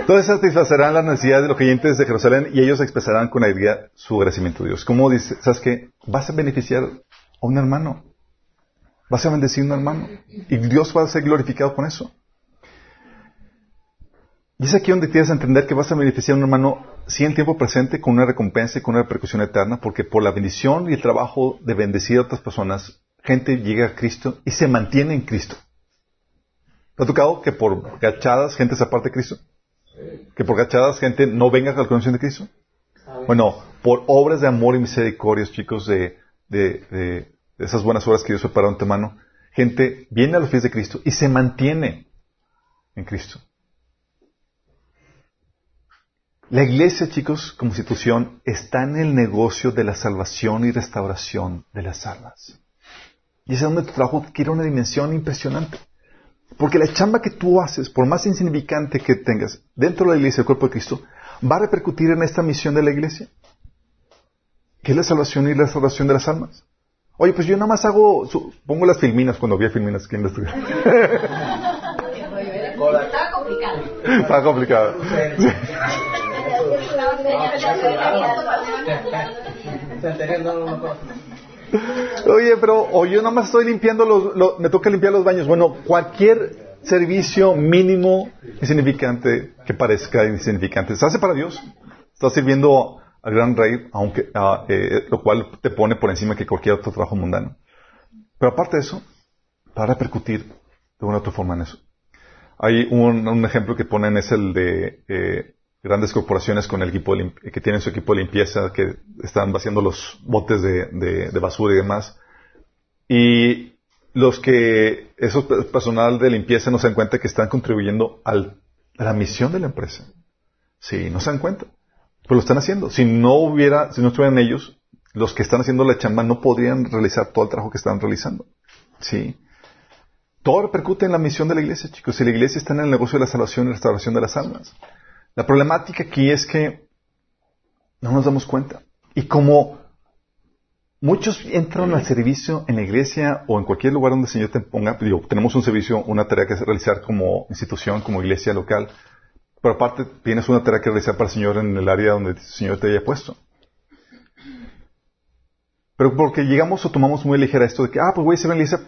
S1: Entonces satisfacerán las necesidades de los creyentes de Jerusalén y ellos expresarán con alegría su agradecimiento a Dios. ¿Cómo dice? ¿Sabes qué? Vas a beneficiar a un hermano. Vas a bendecir a un hermano. Y Dios va a ser glorificado con eso. Y es aquí donde tienes que entender que vas a beneficiar a un hermano, sí en tiempo presente, con una recompensa y con una repercusión eterna, porque por la bendición y el trabajo de bendecir a otras personas, gente llega a Cristo y se mantiene en Cristo. ¿Te ha tocado que por gachadas gente se aparte de Cristo? ¿Que por gachadas gente no venga a la conocimiento de Cristo? Bueno, por obras de amor y misericordia, chicos, de, de- esas buenas obras que Dios preparó en tu mano, gente viene a los pies de Cristo y se mantiene en Cristo. La iglesia, chicos, como institución, está en el negocio de la salvación y restauración de las almas. Y es donde tu trabajo adquiere una dimensión impresionante. Porque la chamba que tú haces, por más insignificante que tengas dentro de la iglesia, el cuerpo de Cristo, va a repercutir en esta misión de la iglesia, que es la salvación y la restauración de las almas. Oye, pues yo nada más hago, su- pongo las filminas cuando había filminas aquí en la estudio.
S4: Estaba complicado.
S1: Está complicado.
S3: No, no, no, no.
S1: Oye, pero o yo nada más estoy limpiando los, lo- me toca limpiar los baños. Bueno, cualquier servicio mínimo insignificante que parezca insignificante, se hace para Dios. Estás sirviendo al gran rey, aunque, eh, lo cual te pone por encima que cualquier otro trabajo mundano. Pero aparte de eso, va a repercutir de una u otra forma en eso. Hay un, un ejemplo que ponen es el de eh, grandes corporaciones con el equipo de que tienen su equipo de limpieza, que están vaciando los botes de, basura y demás. Y los que, esos pe- personal de limpieza no se dan cuenta que están contribuyendo al- a la misión de la empresa. Sí, no se dan cuenta. Pero lo están haciendo. Si no hubiera, si no estuvieran ellos, los que están haciendo la chamba no podrían realizar todo el trabajo que están realizando. Sí. Todo repercute en la misión de la iglesia, chicos. Si la iglesia está en el negocio de la salvación y restauración de las almas. La problemática aquí es que no nos damos cuenta. Y como muchos entran al servicio en la iglesia o en cualquier lugar donde el Señor te ponga, digo, tenemos un servicio, una tarea que realizar como institución, como iglesia local, pero aparte tienes una tarea que realizar para el Señor en el área donde el Señor te haya puesto. Pero porque llegamos o tomamos muy ligera esto de que, ah, pues voy a hacer una iglesia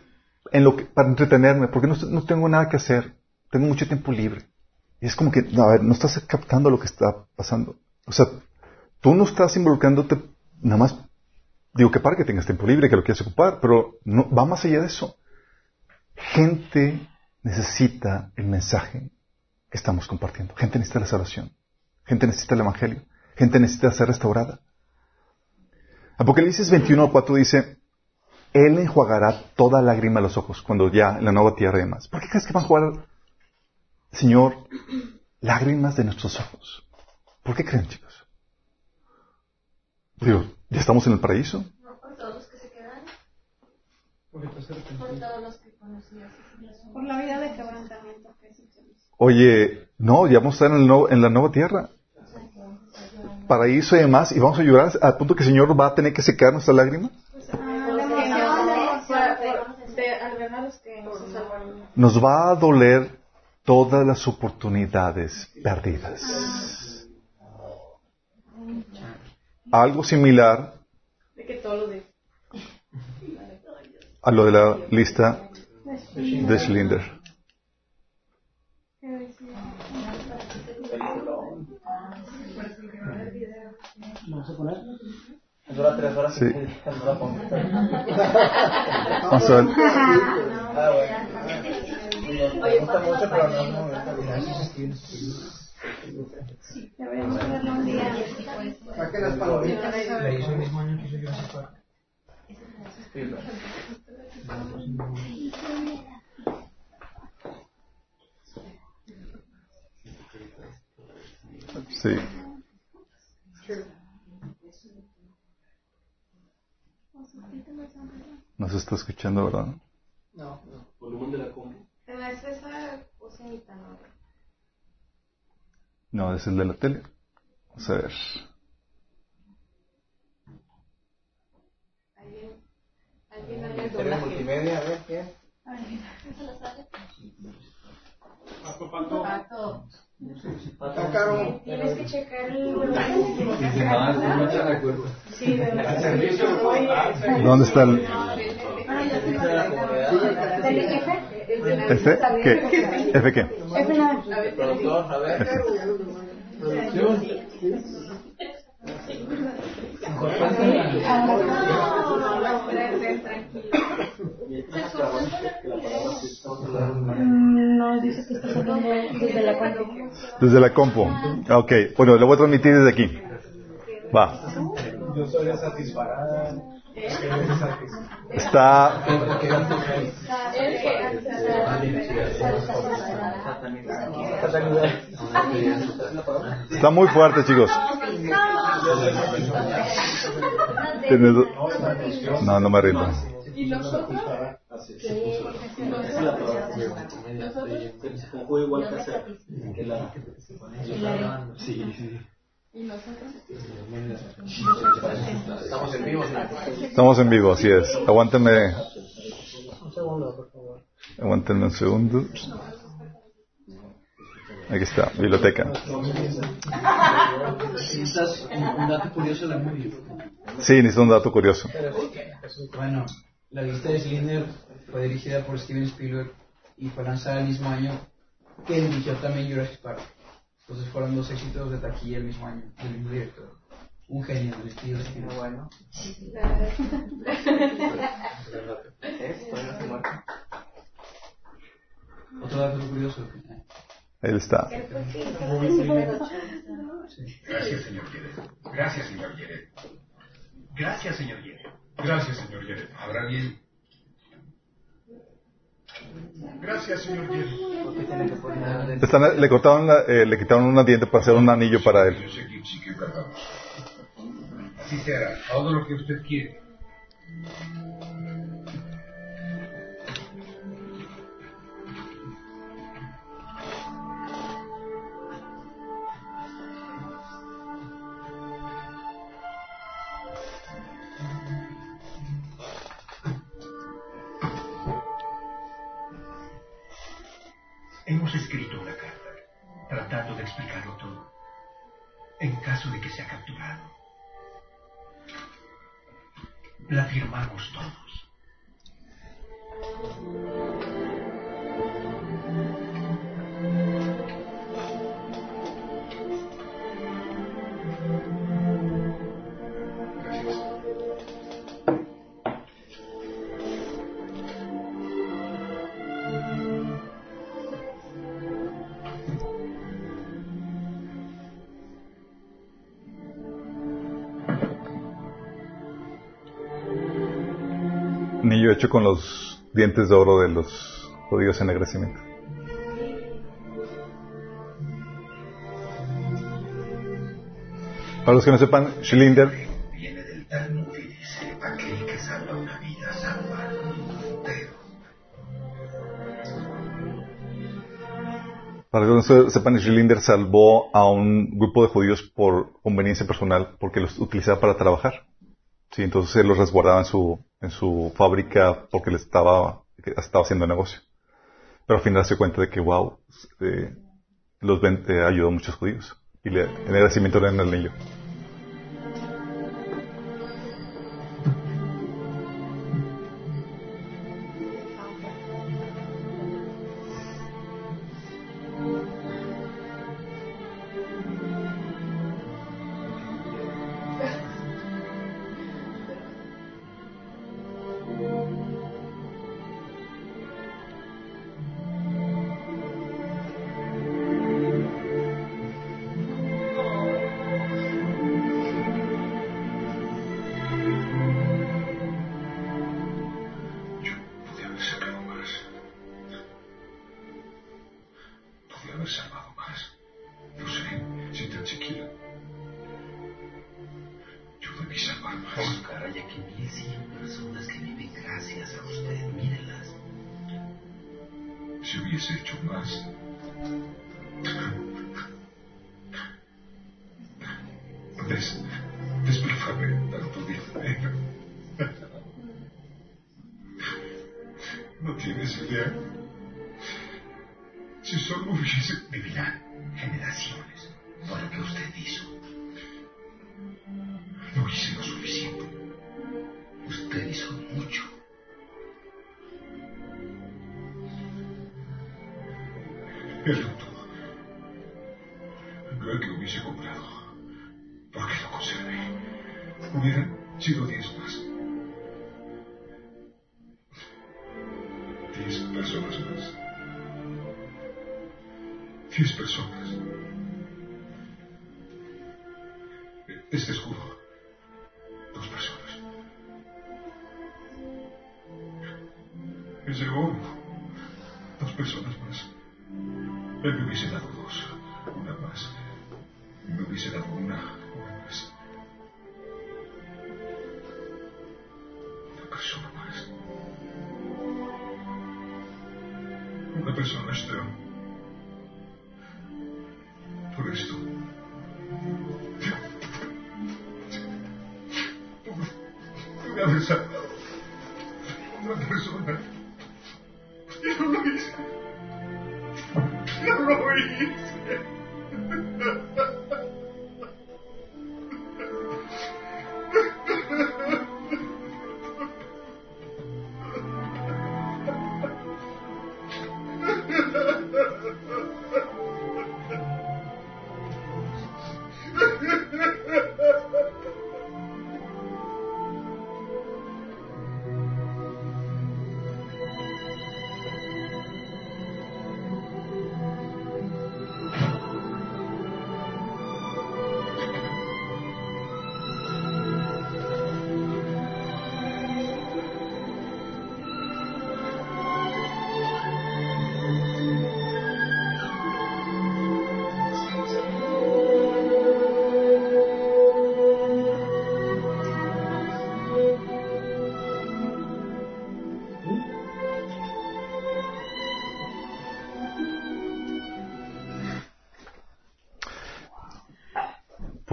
S1: en lo que, para entretenerme, porque no tengo nada que hacer, tengo mucho tiempo libre. Y es como que, no, estás captando lo que está pasando. O sea, tú no estás involucrándote nada más, digo que para que tengas tiempo libre, que lo quieras ocupar, pero no, va más allá de eso. Gente necesita el mensaje que estamos compartiendo. Gente necesita la salvación. Gente necesita el evangelio. Gente necesita ser restaurada. Apocalipsis 21, 4 dice, Él enjuagará toda lágrima a los ojos cuando ya en la nueva tierra y demás. ¿Por qué crees que va a enjuagar, Señor, lágrimas de nuestros ojos? ¿Por qué creen, chicos? Digo, ¿ya estamos en el paraíso?
S4: No por todos los que se quedan, por todos los que conocías.
S5: Por la vida de quebrantamiento que es el servicio.
S1: Oye, no, ya vamos a estar en, el nuevo- en la nueva tierra. Paraíso y demás, y vamos a llorar al punto que el Señor va a tener que secar nuestras lágrimas.
S5: Ah, la emoción de, de al ver a los que nos salvaron.
S1: Nos va a doler todas las oportunidades perdidas. Algo similar a lo de la lista de Schlinder.
S3: ¿Vamos a poner? Dura tres horas.
S1: Sí.
S3: No la pongo.
S1: Vamos a ver.
S3: Me gusta mucho, pero no, no,
S5: Deberíamos verlo un día.
S3: Saque las palomitas. La hizo el mismo año que hizo Jurassic Park.
S1: Sí. No se está escuchando, ¿verdad?
S3: No, no.
S4: Pero es esa bocinita, ¿no?
S1: No, es el de la tele. Vamos a ver.
S4: Alguien, alguien doblaje.
S3: multimedia, a ver, ¿quién?
S4: Pato,
S3: Está caro.
S5: Tienes que checar el. Oye,
S1: ¿Dónde está el
S5: ¿del jefe?
S1: F? ¿Qué? ¿F qué?
S5: F nada.
S3: Productor, a ver.
S5: Mm, No, dice que está desde la compu.
S1: Desde la compu. Ok, bueno, lo voy a transmitir desde aquí. Va.
S3: Yo soy satisfarada.
S1: Está, está muy fuerte, chicos. No, no me rindo.
S3: Estamos en vivo,
S1: Estamos en vivo, así es. Aguántenme,
S3: Un segundo, por favor.
S1: aguántenme un segundo. Aquí está, biblioteca.
S6: Necesitas un, un dato curioso de la movie.
S1: Sí, necesito un dato curioso.
S6: Bueno, la lista de Slender fue dirigida por Steven Spielberg y fue lanzada el mismo año que dirigió también Jurassic Park. Entonces fueron dos éxitos de taquilla el mismo año, del mismo director. Un genio, el estilo de Spielberg.
S3: Bueno.
S6: Otro dato curioso.
S1: Ahí está.
S7: Gracias, señor Yeret. Gracias, señor Yeret. Gracias, señor Yeret. Gracias, señor Yeret. ¿Habrá alguien? Gracias, señor Jerry.
S6: ¿Por qué tiene que poner
S8: Le, están- le cortaron la- eh, le quitaron una diente para hacer un anillo para él.
S7: Así se hará. Todo lo que usted quiere. Hemos escrito una carta, tratando de explicarlo todo. En caso de que sea capturado. La firmamos todos.
S8: Hecho con los dientes de oro de los judíos en agradecimiento. Para los que no sepan, Schlinder
S7: Viene del Talmud y dice, aquel que salva una vida salva al mundo entero.
S8: Para los que no sepan, Schlinder salvó a un grupo de judíos por conveniencia personal porque los utilizaba para trabajar. Sí, entonces él los resguardaba en su, en su fábrica porque le estaba, estaba haciendo negocio. Pero al final se cuenta de que, wow, eh, los ven- eh, ayudó a muchos judíos. Y le, en agradecimiento le dan el anillo.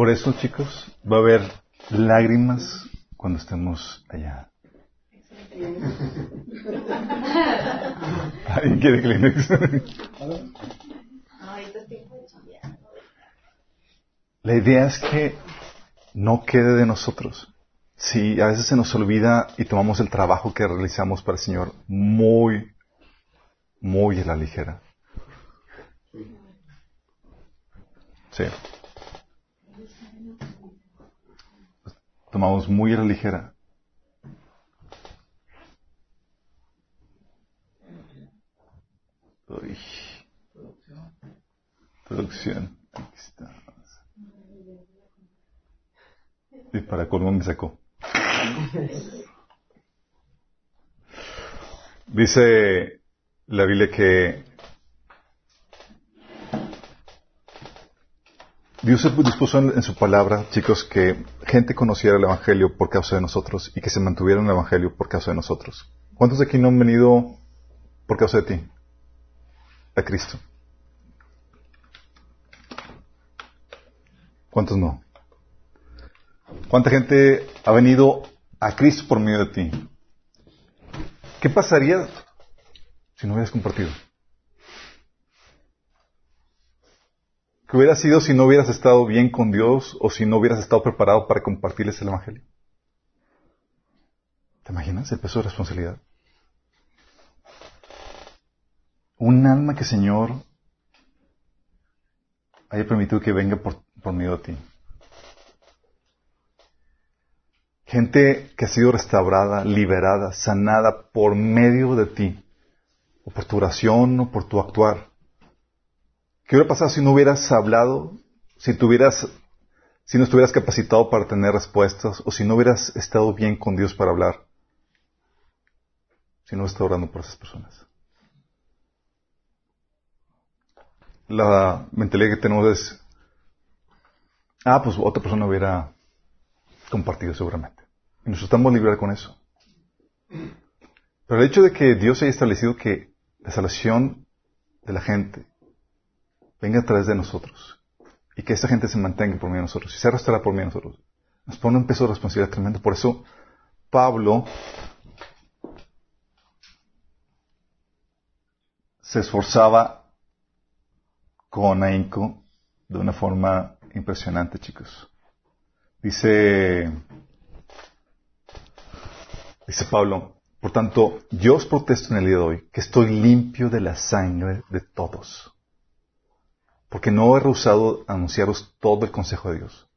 S9: Por
S1: eso, chicos, va a haber lágrimas cuando estemos allá. ¿Alguien quiere Kleenex? La idea es que no quede de nosotros. Sí, a veces se nos olvida y tomamos el trabajo que realizamos para el Señor muy, muy a la ligera. Sí. Tomamos muy a ligera. Uy. Producción. Y para colmo me sacó. Dice la Biblia que Dios dispuso en, en, su palabra, chicos, que gente conociera el Evangelio por causa de nosotros y que se mantuviera en el Evangelio por causa de nosotros. ¿Cuántos de aquí no han venido por causa de ti? A Cristo. ¿Cuántos no? ¿Cuánta gente ha venido a Cristo por medio de ti? ¿Qué pasaría si no hubieras compartido? ¿Qué hubiera sido si no hubieras estado bien con Dios o si no hubieras estado preparado para compartirles el Evangelio? ¿Te imaginas el peso de responsabilidad? Un alma que Señor haya permitido que venga por, por medio de ti. Gente que ha sido restaurada, liberada, sanada por medio de ti, o por tu oración o por tu actuar. ¿Qué hubiera pasado si no hubieras hablado, si si no estuvieras capacitado para tener respuestas, o si no hubieras estado bien con Dios para hablar? Si no estás orando por esas personas. La mentalidad que tenemos es, ah, pues otra persona hubiera compartido seguramente. Y nos estamos librar con eso. Pero el hecho de que Dios haya establecido que la salvación de la gente venga a través de nosotros y que esa gente se mantenga por medio de nosotros y se arrastrará por medio de nosotros, nos pone un peso de responsabilidad tremendo. Por eso Pablo se esforzaba con ahínco de una forma impresionante, chicos. Dice Dice Pablo, por tanto, yo os protesto en el día de hoy que estoy limpio de la sangre de todos, porque no he rehusado anunciaros todo el consejo de Dios.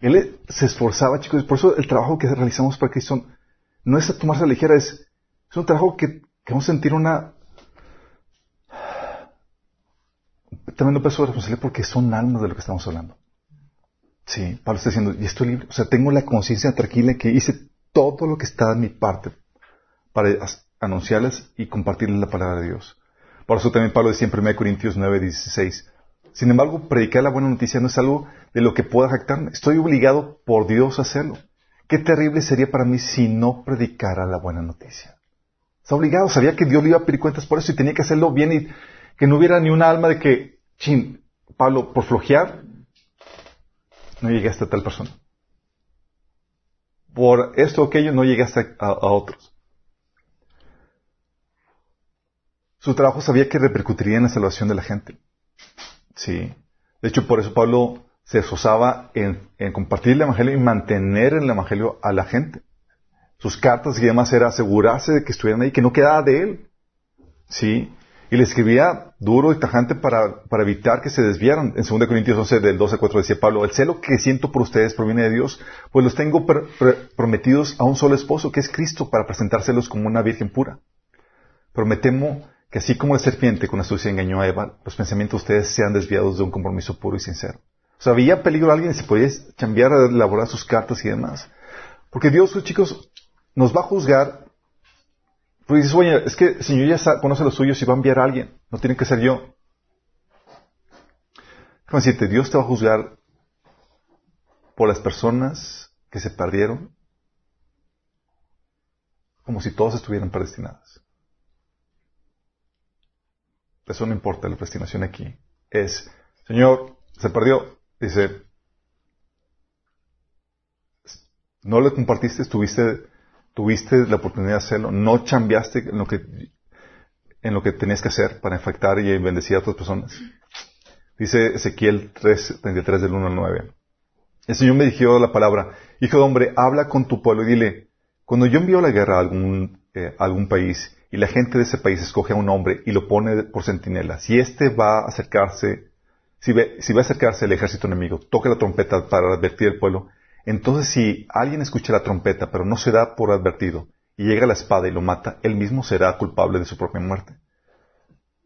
S1: Él se esforzaba, chicos, por eso el trabajo que realizamos para Cristo no es tomarse a ligera, es, es un trabajo que, que vamos a sentir una tremendo peso de responsabilidad porque son almas de lo que estamos hablando. Sí, Pablo está diciendo, y estoy libre, o sea, tengo la conciencia tranquila que hice todo lo que está en mi parte para anunciarles y compartirles la palabra de Dios. Por eso también Pablo decía en 1 Corintios 9, 16. Sin embargo, predicar la buena noticia no es algo de lo que pueda jactarme. Estoy obligado por Dios a hacerlo. Qué terrible sería para mí si no predicara la buena noticia. Está obligado, sabía que Dios le iba a pedir cuentas por eso y tenía que hacerlo bien y que no hubiera ni una alma de que, chin, Pablo, por flojear, no llegué hasta tal persona por esto o aquello no llegaste a, a, otros. Su trabajo sabía que repercutiría en la salvación de la gente. Sí. De hecho, por eso Pablo se esforzaba en, compartir el Evangelio y mantener el Evangelio a la gente. Sus cartas y demás era asegurarse de que estuvieran ahí, que no quedara de él. Sí. Y le escribía duro y tajante para, para evitar que se desviaran. En 2 Corintios 11, del 12 al 4 decía Pablo, el celo que siento por ustedes proviene de Dios, pues los tengo prometidos a un solo esposo, que es Cristo, para presentárselos como una virgen pura. Pero me temo que así como la serpiente con astucia engañó a Eva, los pensamientos de ustedes sean desviados de un compromiso puro y sincero. O sea, había peligro a alguien y se podía cambiar a elaborar sus cartas y demás. Porque Dios, chicos, nos va a juzgar porque dices, oye, es que el Señor ya conoce los suyos y va a enviar a alguien. No tiene que ser yo. Déjame decirte, Dios te va a juzgar por las personas que se perdieron como si todas estuvieran predestinadas. Eso no importa, la predestinación aquí es, Señor, se perdió. Dice, no le compartiste, tuviste, tuviste la oportunidad de hacerlo, no chambeaste en lo que, en lo que tenías que hacer para infectar y bendecir a otras personas. Dice Ezequiel 3, 33 del 1 al 9. El Señor me dirigió la palabra, Hijo de hombre, habla con tu pueblo y dile, cuando yo envío la guerra a algún, eh, a algún país y la gente de ese país escoge a un hombre y lo pone por centinela, si éste va a acercarse, si, si va a acercarse el ejército enemigo, toca la trompeta para advertir al pueblo, entonces si alguien escucha la trompeta pero no se da por advertido y llega la espada y lo mata, él mismo será culpable de su propia muerte.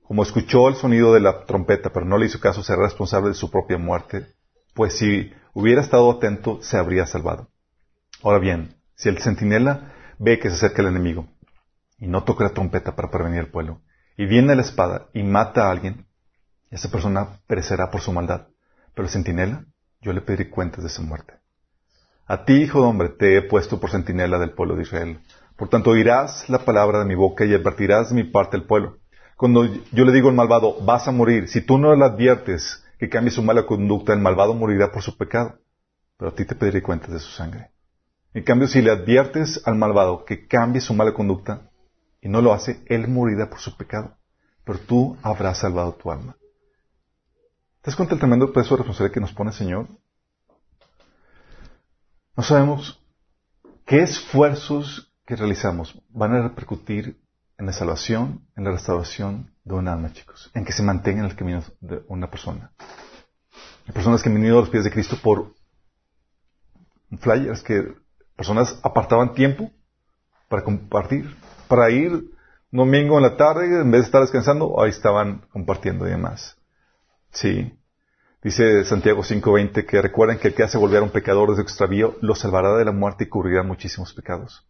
S1: Como escuchó el sonido de la trompeta pero no le hizo caso, será responsable de su propia muerte, pues si hubiera estado atento, se habría salvado. Ahora bien, si el centinela ve que se acerca el enemigo y no toca la trompeta para prevenir al pueblo, y viene la espada y mata a alguien, esa persona perecerá por su maldad. Pero el centinela, yo le pediré cuentas de su muerte. A ti, hijo de hombre, te he puesto por centinela del pueblo de Israel. Por tanto, oirás la palabra de mi boca y advertirás de mi parte al pueblo. Cuando yo le digo al malvado, vas a morir, si tú no le adviertes que cambie su mala conducta, el malvado morirá por su pecado. Pero a ti te pediré cuentas de su sangre. En cambio, si le adviertes al malvado que cambie su mala conducta y no lo hace, él morirá por su pecado. Pero tú habrás salvado tu alma. ¿Te das cuenta del tremendo peso de responsabilidad que nos pone el Señor? No sabemos qué esfuerzos que realizamos van a repercutir en la salvación, en la restauración de un alma, chicos, en que se mantenga en el camino de una persona. Hay personas que han venido a los pies de Cristo por flyers, que personas apartaban tiempo para compartir, para ir domingo en la tarde, en vez de estar descansando, ahí estaban compartiendo y demás. Sí. Dice Santiago 5.20 que recuerden que el que hace volver a un pecador desde su extravío lo salvará de la muerte y cubrirá muchísimos pecados.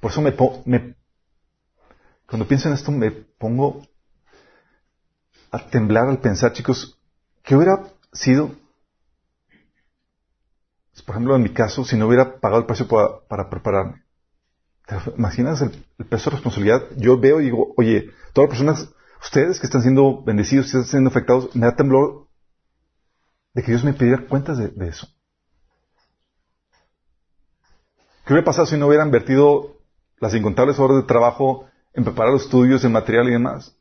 S1: Por eso me, me cuando pienso en esto me pongo a temblar al pensar, chicos, ¿qué hubiera sido, por ejemplo, en mi caso, si no hubiera pagado el precio para prepararme? ¿Te imaginas el, peso de responsabilidad? Yo veo y digo, oye, todas las personas, ustedes que están siendo bendecidos, que están siendo afectados, me da temblor de que Dios me pidiera cuentas de, de eso. ¿Qué hubiera pasado si no hubieran invertido las incontables horas de trabajo en preparar los estudios, en material y demás?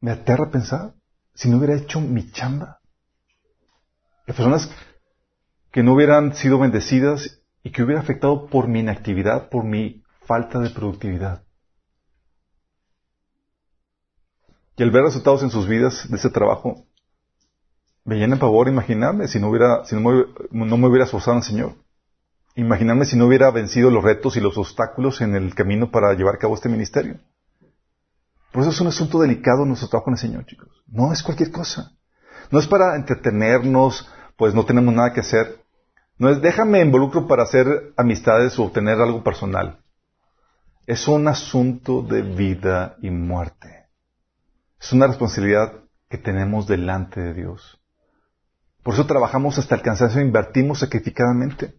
S1: Me aterra pensar si no hubiera hecho mi chamba. Las personas que no hubieran sido bendecidas y que hubiera afectado por mi inactividad, por mi falta de productividad. Y al ver resultados en sus vidas de ese trabajo, me llena pavor imaginarme si no hubiera, si no me, no me hubiera esforzado en el Señor. Imaginarme si no hubiera vencido los retos y los obstáculos en el camino para llevar a cabo este ministerio. Por eso es un asunto delicado nuestro trabajo en el Señor, chicos. No es cualquier cosa. No es para entretenernos, pues no tenemos nada que hacer. No es déjame involucro para hacer amistades o obtener algo personal. Es un asunto de vida y muerte. Es una responsabilidad que tenemos delante de Dios. Por eso trabajamos hasta el cansancio invertimos sacrificadamente.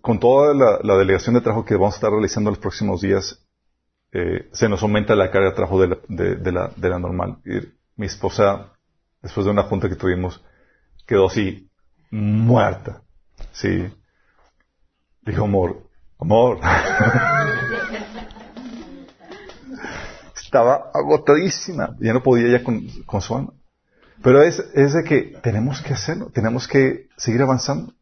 S1: Con toda la, delegación de trabajo que vamos a estar realizando en los próximos días, eh, se nos aumenta la carga de trabajo de la, normal. Mi esposa, después de una junta que tuvimos, quedó así, muerta. Sí. Dijo, amor, amor. Estaba agotadísima. Ya no podía ya con, con su alma. Pero es, es de que tenemos que hacerlo, tenemos que seguir avanzando.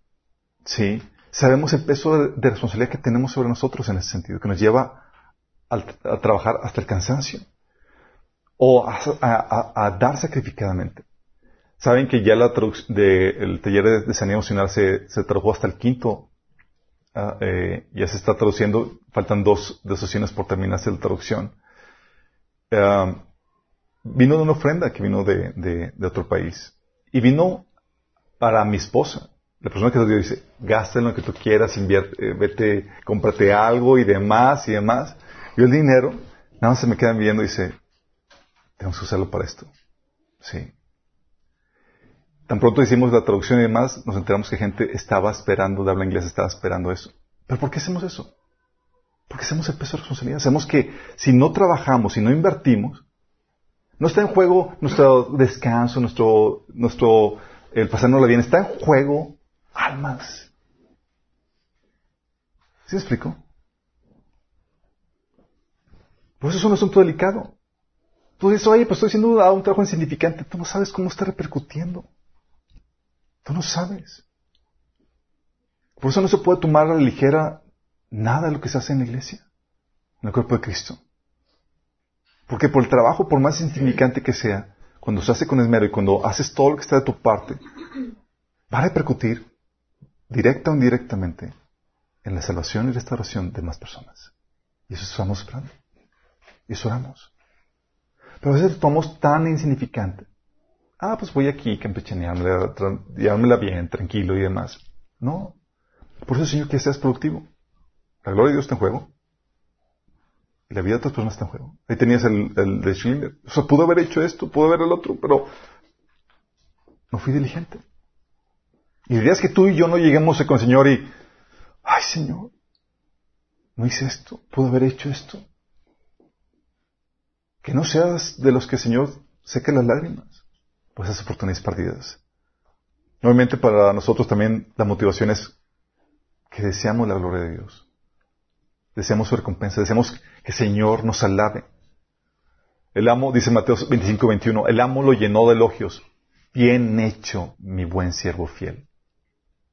S1: Sí. Sabemos el peso de, responsabilidad que tenemos sobre nosotros en ese sentido, que nos lleva a, trabajar hasta el cansancio o a- a dar sacrificadamente. Saben que ya la de, el taller de, de sanidad emocional se, se tradujo hasta el quinto, ah, eh, ya se está traduciendo, faltan dos, dos sesiones por terminarse la traducción. Vino de una ofrenda que vino de, de- de otro país y vino para mi esposa. La persona que lo dio dice, gasta en lo que tú quieras, invierte, eh, vete, cómprate algo y demás y demás. Yo el dinero, nada más se me quedan viendo y dice, tenemos que usarlo para esto. Sí. Tan pronto hicimos la traducción y demás, nos enteramos que gente estaba esperando, de habla inglés, estaba esperando eso. ¿Pero por qué hacemos eso? Porque hacemos el peso de responsabilidad. Sabemos que si no trabajamos, si no invertimos, No está en juego nuestro descanso, nuestro, nuestro, el pasárnosla bien. Está en juego almas. ¿Sí me explico? Por eso es un asunto delicado. Tú dices, oye, pues estoy haciendo un trabajo insignificante. Tú no sabes cómo está repercutiendo. Tú no sabes. Por eso no se puede tomar a la ligera nada de lo que se hace en la iglesia, en el cuerpo de Cristo. Porque por el trabajo, por más insignificante que sea, cuando se hace con esmero y cuando haces todo lo que está de tu parte, va a repercutir directa o indirectamente en la salvación y restauración de más personas. Y eso estamos esperando. Y eso oramos. Pero a veces tomamos tan insignificante. Ah, pues voy aquí, campechaneármela, llevármela bien, tranquilo y demás. No. Por eso, Señor, que seas productivo. La gloria de Dios está en juego. Y la vida de otras personas está en juego. Ahí tenías el, el de Schindler. O sea, pudo haber hecho esto, pudo haber el otro, pero no fui diligente. Y dirías que tú y yo no lleguemos con el Señor y, ay Señor, no hice esto, pudo haber hecho esto. Que no seas de los que el Señor seque las lágrimas por esas oportunidades perdidas. Obviamente para nosotros también la motivación es que deseamos la gloria de Dios. Deseamos su recompensa, deseamos que el Señor nos alabe. El amo, dice Mateo 25, 21, el amo lo llenó de elogios. Bien hecho, mi buen siervo fiel.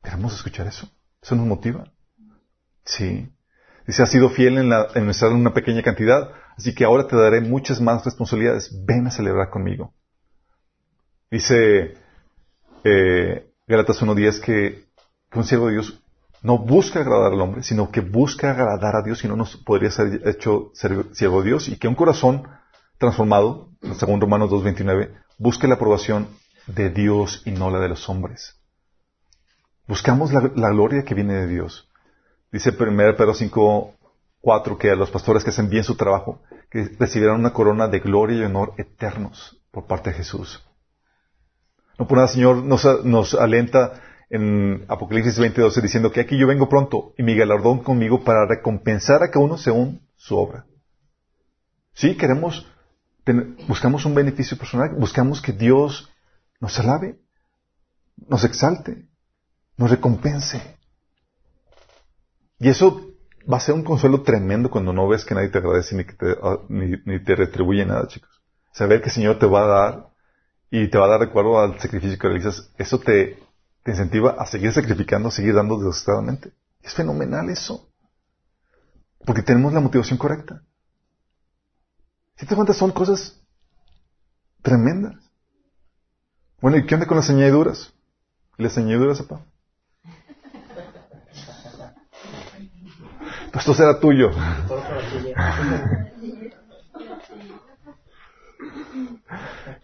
S1: Queremos escuchar eso. Eso nos motiva. Sí. Dice, has sido fiel en, la, en una pequeña cantidad, así que ahora te daré muchas más responsabilidades. Ven a celebrar conmigo. Dice eh, Galatas 1.10 que, que un siervo de Dios no busca agradar al hombre, sino que busca agradar a Dios, si no nos podría ser hecho siervo de Dios, y que un corazón transformado, según Romanos 2.29, busque la aprobación de Dios y no la de los hombres. Buscamos la, gloria que viene de Dios. Dice 1 Pedro 5.4 que a los pastores que hacen bien su trabajo, que recibirán una corona de gloria y honor eternos por parte de Jesús. No por nada, Señor, nos, alenta en Apocalipsis 20:12 diciendo que aquí yo vengo pronto y mi galardón conmigo para recompensar a cada uno según su obra. Sí, queremos, buscamos un beneficio personal, buscamos que Dios nos alabe, nos exalte, nos recompense. Y eso va a ser un consuelo tremendo cuando no ves que nadie te agradece ni, que te, ah, ni te retribuye nada, chicos. Saber que el Señor te va a dar y te va a dar recuerdo al sacrificio que realizas, eso te te incentiva a seguir sacrificando, a seguir dando desesperadamente. Es fenomenal eso. Porque tenemos la motivación correcta. Si te cuentas, son cosas tremendas. Bueno, ¿y qué onda con las añadiduras? ¿Las añadiduras, papá? Pues esto será tuyo.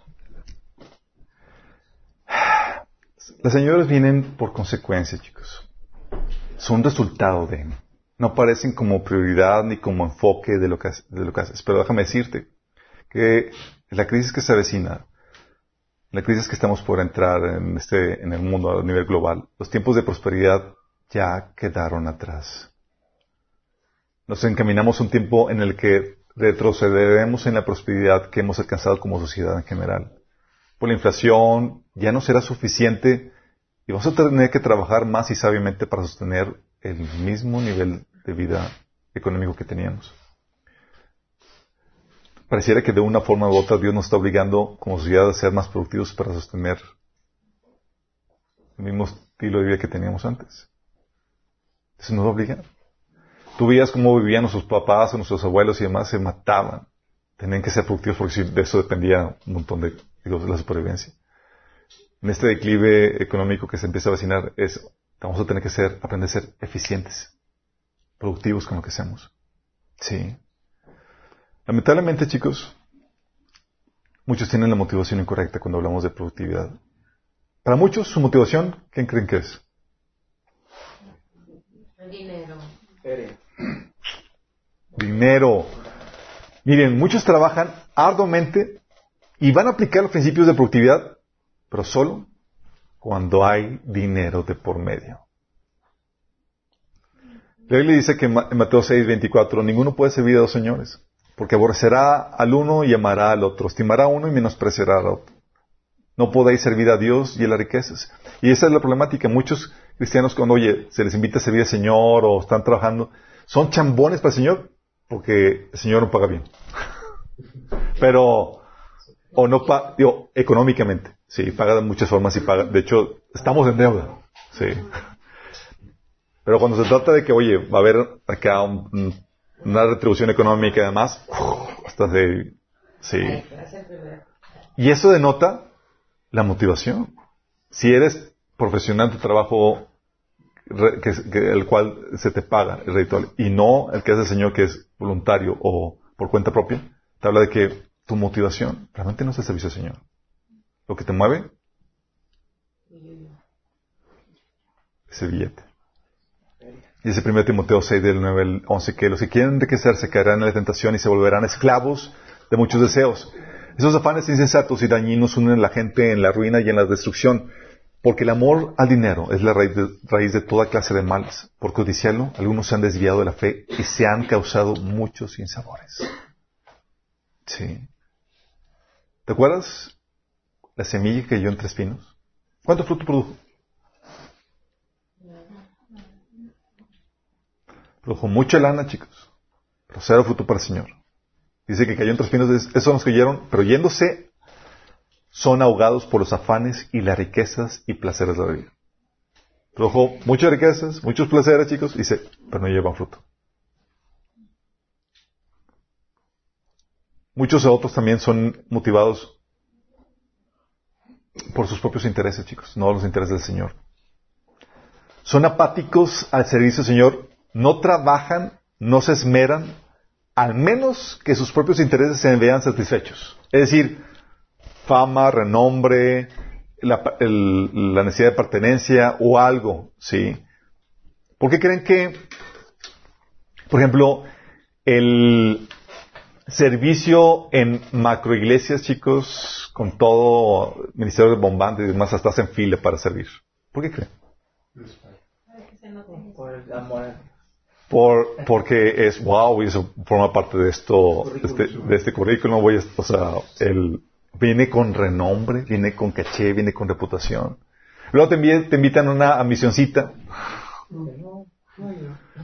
S1: Las señoras vienen por consecuencia, chicos. Son resultado de. No aparecen como prioridad ni como enfoque de lo que, de lo que haces. Pero déjame decirte que la crisis que se avecina, la crisis que estamos por entrar en, este, en el mundo a nivel global, los tiempos de prosperidad ya quedaron atrás. Nos encaminamos a un tiempo en el que retrocederemos en la prosperidad que hemos alcanzado como sociedad en general por la inflación, ya no será suficiente y vamos a tener que trabajar más y sabiamente para sostener el mismo nivel de vida económico que teníamos. Pareciera que de una forma u otra Dios nos está obligando como sociedad a ser más productivos para sostener el mismo estilo de vida que teníamos antes. Eso nos obliga. Tú veías cómo vivían nuestros papás o nuestros abuelos y demás, se mataban. Tenían que ser productivos porque de eso dependía un montón de la supervivencia. En este declive económico que se empieza a vacinar, es, vamos a tener que ser, aprender a ser eficientes, productivos con lo que hacemos. Sí. Lamentablemente, chicos, muchos tienen la motivación incorrecta cuando hablamos de productividad. Para muchos, su motivación, ¿quién creen que es?
S2: Dinero.
S1: Dinero. Miren, muchos trabajan arduamente y van a aplicar los principios de productividad, pero solo cuando hay dinero de por medio. La Biblia dice que en Mateo 6, 24, ninguno puede servir a dos señores, Porque aborrecerá al uno y amará al otro, estimará a uno y menospreciará al otro. No podéis servir a Dios y a las riquezas. Y esa es la problemática. Muchos cristianos cuando, oye, se les invita a servir al Señor o están trabajando, son chambones para el Señor porque el Señor no paga bien. Pero, o no paga, digo, económicamente. Sí, paga de muchas formas y paga. De hecho, estamos en deuda. Sí. Pero cuando se trata de que, oye, va a haber acá un- un- una retribución económica y demás, hasta de, sí. Y eso denota la motivación. Si eres profesional tu trabajo, re- que, que- el cual se te paga el ritual, y no el que hace el Señor que es voluntario o por cuenta propia, te habla de que tu motivación realmente no es el servicio al Señor. Lo que te mueve es el billete. Dice 1 Timoteo 6 del 9 al 11 que los que quieren enriquecerse caerán en la tentación y se volverán esclavos de muchos deseos. Esos afanes insensatos y dañinos unen a la gente en la ruina y en la destrucción, porque el amor al dinero es la raíz de, raíz de toda clase de males. Por codiciarlo, algunos se han desviado de la fe y se han causado muchos sinsabores. Sí. ¿Te acuerdas la semilla que cayó entre espinos? ¿Cuánto fruto produjo? Produjo mucha lana, chicos, pero cero fruto para el Señor. Dice que cayó entre espinos, es- esos son los que oyeron, pero yéndose son ahogados por los afanes y las riquezas y placeres de la vida. Produjo muchas riquezas, muchos placeres, chicos, dice, pero no llevan fruto. Muchos otros también son motivados por sus propios intereses, chicos, no los intereses del Señor. Son apáticos al servicio del Señor, no trabajan, no se esmeran, al menos que sus propios intereses se vean satisfechos. Es decir, fama, renombre, la, el- la necesidad de pertenencia o algo, ¿sí? ¿Por qué creen que, por ejemplo, el servicio en macroiglesias, chicos, con todo ministerio de bombante y demás, hasta hacen fila para servir? ¿Por qué creen?
S3: Por el amor.
S1: Por, porque es wow y eso forma parte de esto, de este, de este currículum, voy a- o sea, el, viene con renombre, viene con caché, viene con reputación. Luego te, envi- te invitan a una a misioncita.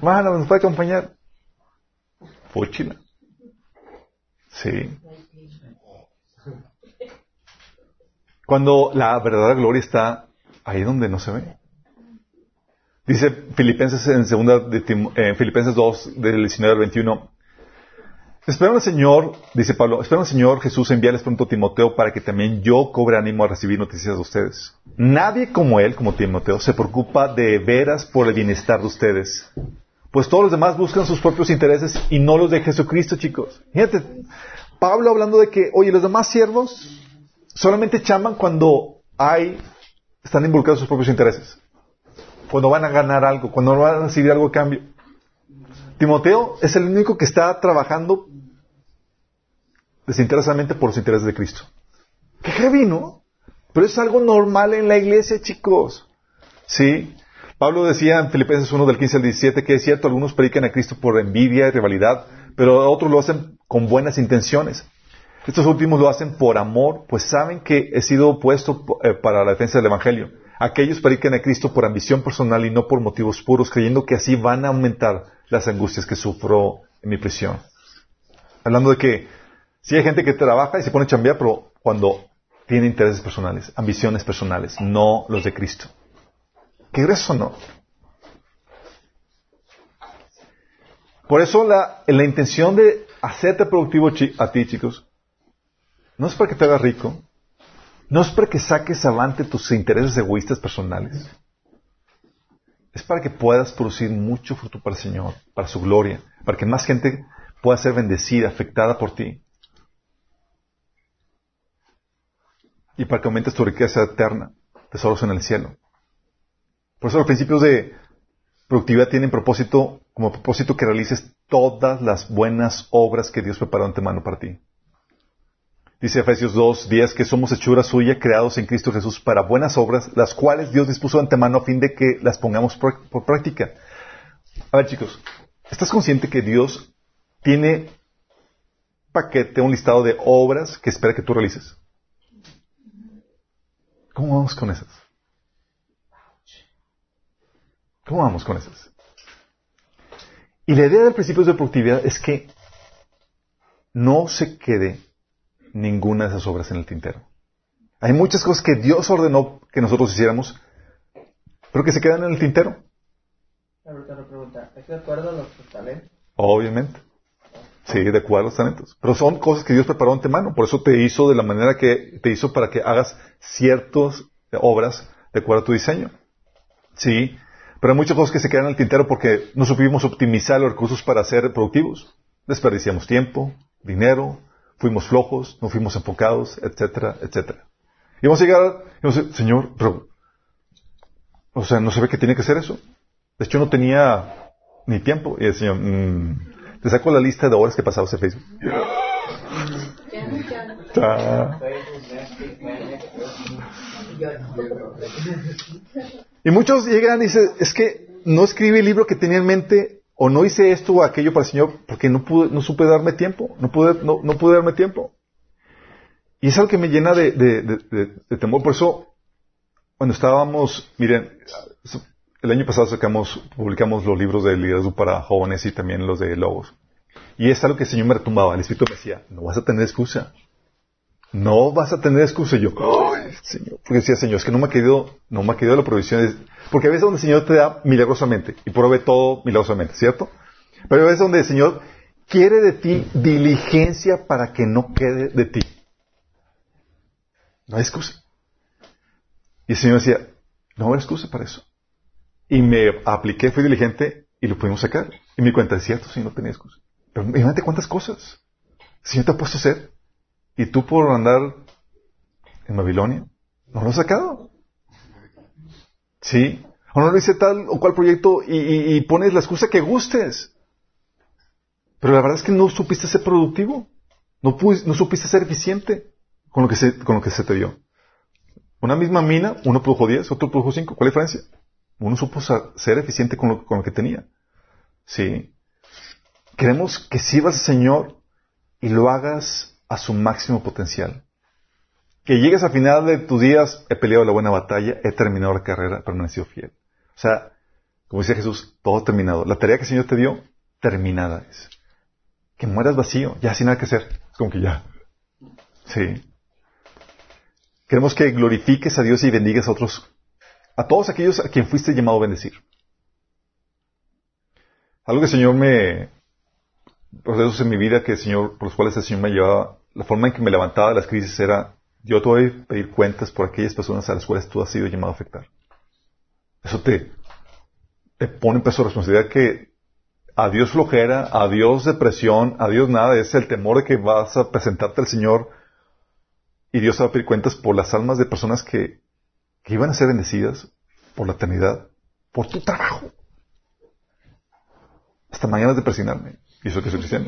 S1: Mano, ¿nos puede acompañar? Fúchila. Sí. Cuando la verdadera gloria está ahí donde no se ve. Dice Filipenses en segunda de Tim- eh, Filipenses 2 del 19 al 21. Espero al Señor, dice Pablo, espero al Señor Jesús enviarles pronto a Timoteo para que también yo cobre ánimo a recibir noticias de ustedes. Nadie como él, como Timoteo, se preocupa de veras por el bienestar de ustedes. Pues todos los demás buscan sus propios intereses y no los de Jesucristo, chicos. Fíjate, Pablo hablando de que, oye, los demás siervos solamente chaman cuando hay, están involucrados sus propios intereses cuando van a ganar algo, cuando van a recibir algo a cambio. Timoteo es el único que está trabajando desinteresadamente por los intereses de Cristo. Qué heavy, ¿no? Pero es algo normal en la iglesia, chicos. ¿Sí? Pablo decía en Filipenses 1 del 15 al 17 que es cierto, algunos predican a Cristo por envidia y rivalidad, pero otros lo hacen con buenas intenciones. Estos últimos lo hacen por amor, pues saben que he sido puesto eh, para la defensa del Evangelio. Aquellos predican a Cristo por ambición personal y no por motivos puros, creyendo que así van a aumentar las angustias que sufro en mi prisión. Hablando de que sí hay gente que trabaja y se pone a pero cuando tiene intereses personales, ambiciones personales, no los de Cristo. ¿Qué grueso no? Por eso la, la intención de hacerte productivo a ti, chicos, no es para que te hagas rico, no es para que saques avante tus intereses egoístas personales. Es para que puedas producir mucho fruto para el Señor, para su gloria, para que más gente pueda ser bendecida, afectada por ti. Y para que aumentes tu riqueza eterna, tesoros en el cielo. Por eso los principios de productividad tienen propósito, como propósito que realices todas las buenas obras que Dios preparó antemano para ti. Dice Efesios 2, 10 que somos hechura suya, creados en Cristo Jesús para buenas obras, las cuales Dios dispuso antemano a fin de que las pongamos por, por práctica. A ver chicos, ¿estás consciente que Dios tiene paquete, un listado de obras que espera que tú realices. ¿Cómo vamos con esas? ¿Cómo vamos con esas? Y la idea del principio de productividad es que no se quede ninguna de esas obras en el tintero. Hay muchas cosas que Dios ordenó que nosotros hiciéramos, pero que se quedan en el tintero.
S3: Pregunta. ¿Es de acuerdo a los talentos?
S1: Obviamente. Sí, de acuerdo a los talentos. Pero son cosas que Dios preparó antemano. Por eso te hizo de la manera que te hizo para que hagas ciertas obras de acuerdo a tu diseño. Sí. Pero hay muchas cosas que se quedan en el tintero porque no supimos optimizar los recursos para ser productivos. Desperdiciamos tiempo, dinero, fuimos flojos, no fuimos enfocados, etcétera, etcétera. Y vamos a llegar, y vamos a decir, Señor, pero, o sea, no se ve que tiene que hacer eso. De hecho, no tenía ni tiempo. Y el Señor, mm, te saco la lista de horas que pasabas en Facebook. Y muchos llegan y dicen, es que no escribí el libro que tenía en mente, o no hice esto o aquello para el Señor, porque no pude, no supe darme tiempo, no pude, no, no pude darme tiempo. Y es algo que me llena de, de- de- temor. Por eso, cuando estábamos, miren, el año pasado sacamos, publicamos los libros de liderazgo para jóvenes y también los de logos. Y es algo que el Señor me retumbaba. El Espíritu me decía, no vas a tener excusa. No vas a tener excusa. Yo. Porque decía, Señor, es que no me ha querido, no me ha querido la provisión. Porque a veces donde el Señor te da milagrosamente y provee todo milagrosamente, ¿cierto? Pero a veces donde el Señor quiere de ti diligencia para que no quede de ti. No hay excusa. Y el Señor decía, no hay excusa para eso. Y me apliqué, fui diligente y lo pudimos sacar. Y me di cuenta, es cierto, sí, no tenía excusa. Pero imagínate cuántas cosas. El Señor te ha puesto a hacer. Y tú por andar en Babilonia, no lo has sacado. Sí. O no lo hice tal o cual proyecto y, pones la excusa que gustes. Pero la verdad es que no supiste ser productivo. No, supiste ser eficiente con lo, que se, te dio. Una misma mina, uno produjo 10, otro produjo 5. ¿Cuál es la diferencia? Uno supo ser eficiente con lo, con lo que tenía. Sí. Queremos que sirvas al Señor y lo hagas a su máximo potencial. Que llegues al final de tus días, he peleado la buena batalla, he terminado la carrera, permanecido fiel. O sea, como dice Jesús, todo terminado. La tarea que el Señor te dio, terminada es. Que mueras vacío, ya sin nada que hacer. Es como que ya. Sí. Queremos que glorifiques a Dios y bendigas a otros, a todos aquellos a quien fuiste llamado a bendecir. Algo que el Señor me, procesos en mi vida que el Señor, por los cuales el Señor me llevaba, la forma en que me levantaba de las crisis era, yo te voy a pedir cuentas por aquellas personas a las cuales tú has sido llamado a afectar. Eso te, te pone en peso de responsabilidad que adiós flojera, adiós depresión, adiós nada, es el temor de que vas a presentarte al Señor y Dios te va a pedir cuentas por las almas de personas que, que iban a ser bendecidas por la eternidad, por tu trabajo. Hasta mañana de presionarme. Y eso que soy cristiano.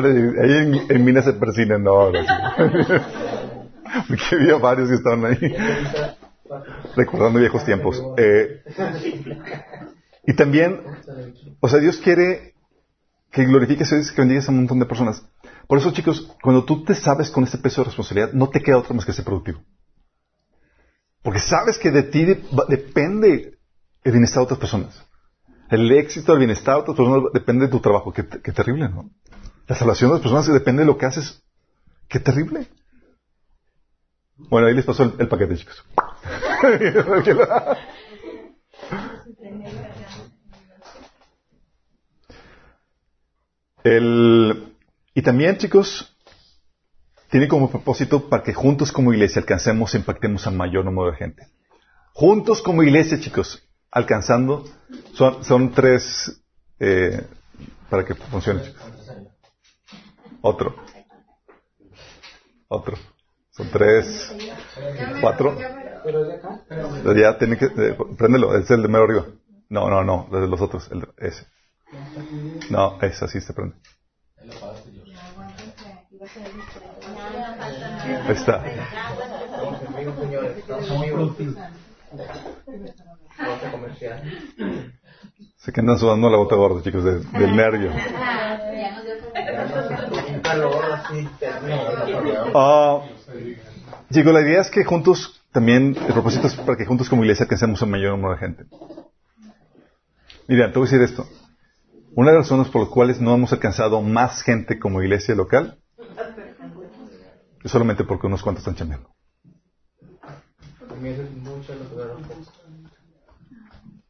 S1: Ahí en, en Minas se persinan, no, sí. Porque había varios que estaban ahí. Recordando viejos tiempos. Eh, y también, o sea, Dios quiere que glorifiques y que bendigas a un montón de personas. Por eso, chicos, cuando tú te sabes con este peso de responsabilidad, no te queda otra más que ser productivo. Porque sabes que de ti depende el bienestar de otras personas. El éxito, el bienestar de otras personas depende de tu trabajo. Qué, terrible, ¿no? La salvación de las personas depende de lo que haces. Qué terrible. Bueno, ahí les pasó el paquete, chicos. El- y también, chicos, tiene como propósito para que juntos como iglesia alcancemos e impactemos a mayor número de gente. Juntos como iglesia, chicos, alcanzando, son, son tres, eh, para que funcione, chicos. Otro. Otro. Son tres, cuatro.
S3: Pero de acá.
S1: Pero ya tiene que, eh, préndelo, es el de mero arriba. No, no, no, desde los otros, el, ese. No, ese así se prende. Ahí está. Se que andan sudando la gota gorda, chicos, de- del nervio. Ah, chicos, la idea es que juntos, también, el propósito es para que juntos como iglesia alcancemos un mayor número de gente. Mira, te voy a decir esto. Una de las razones por las cuales no hemos alcanzado más gente como iglesia local es solamente porque unos cuantos están chambeando.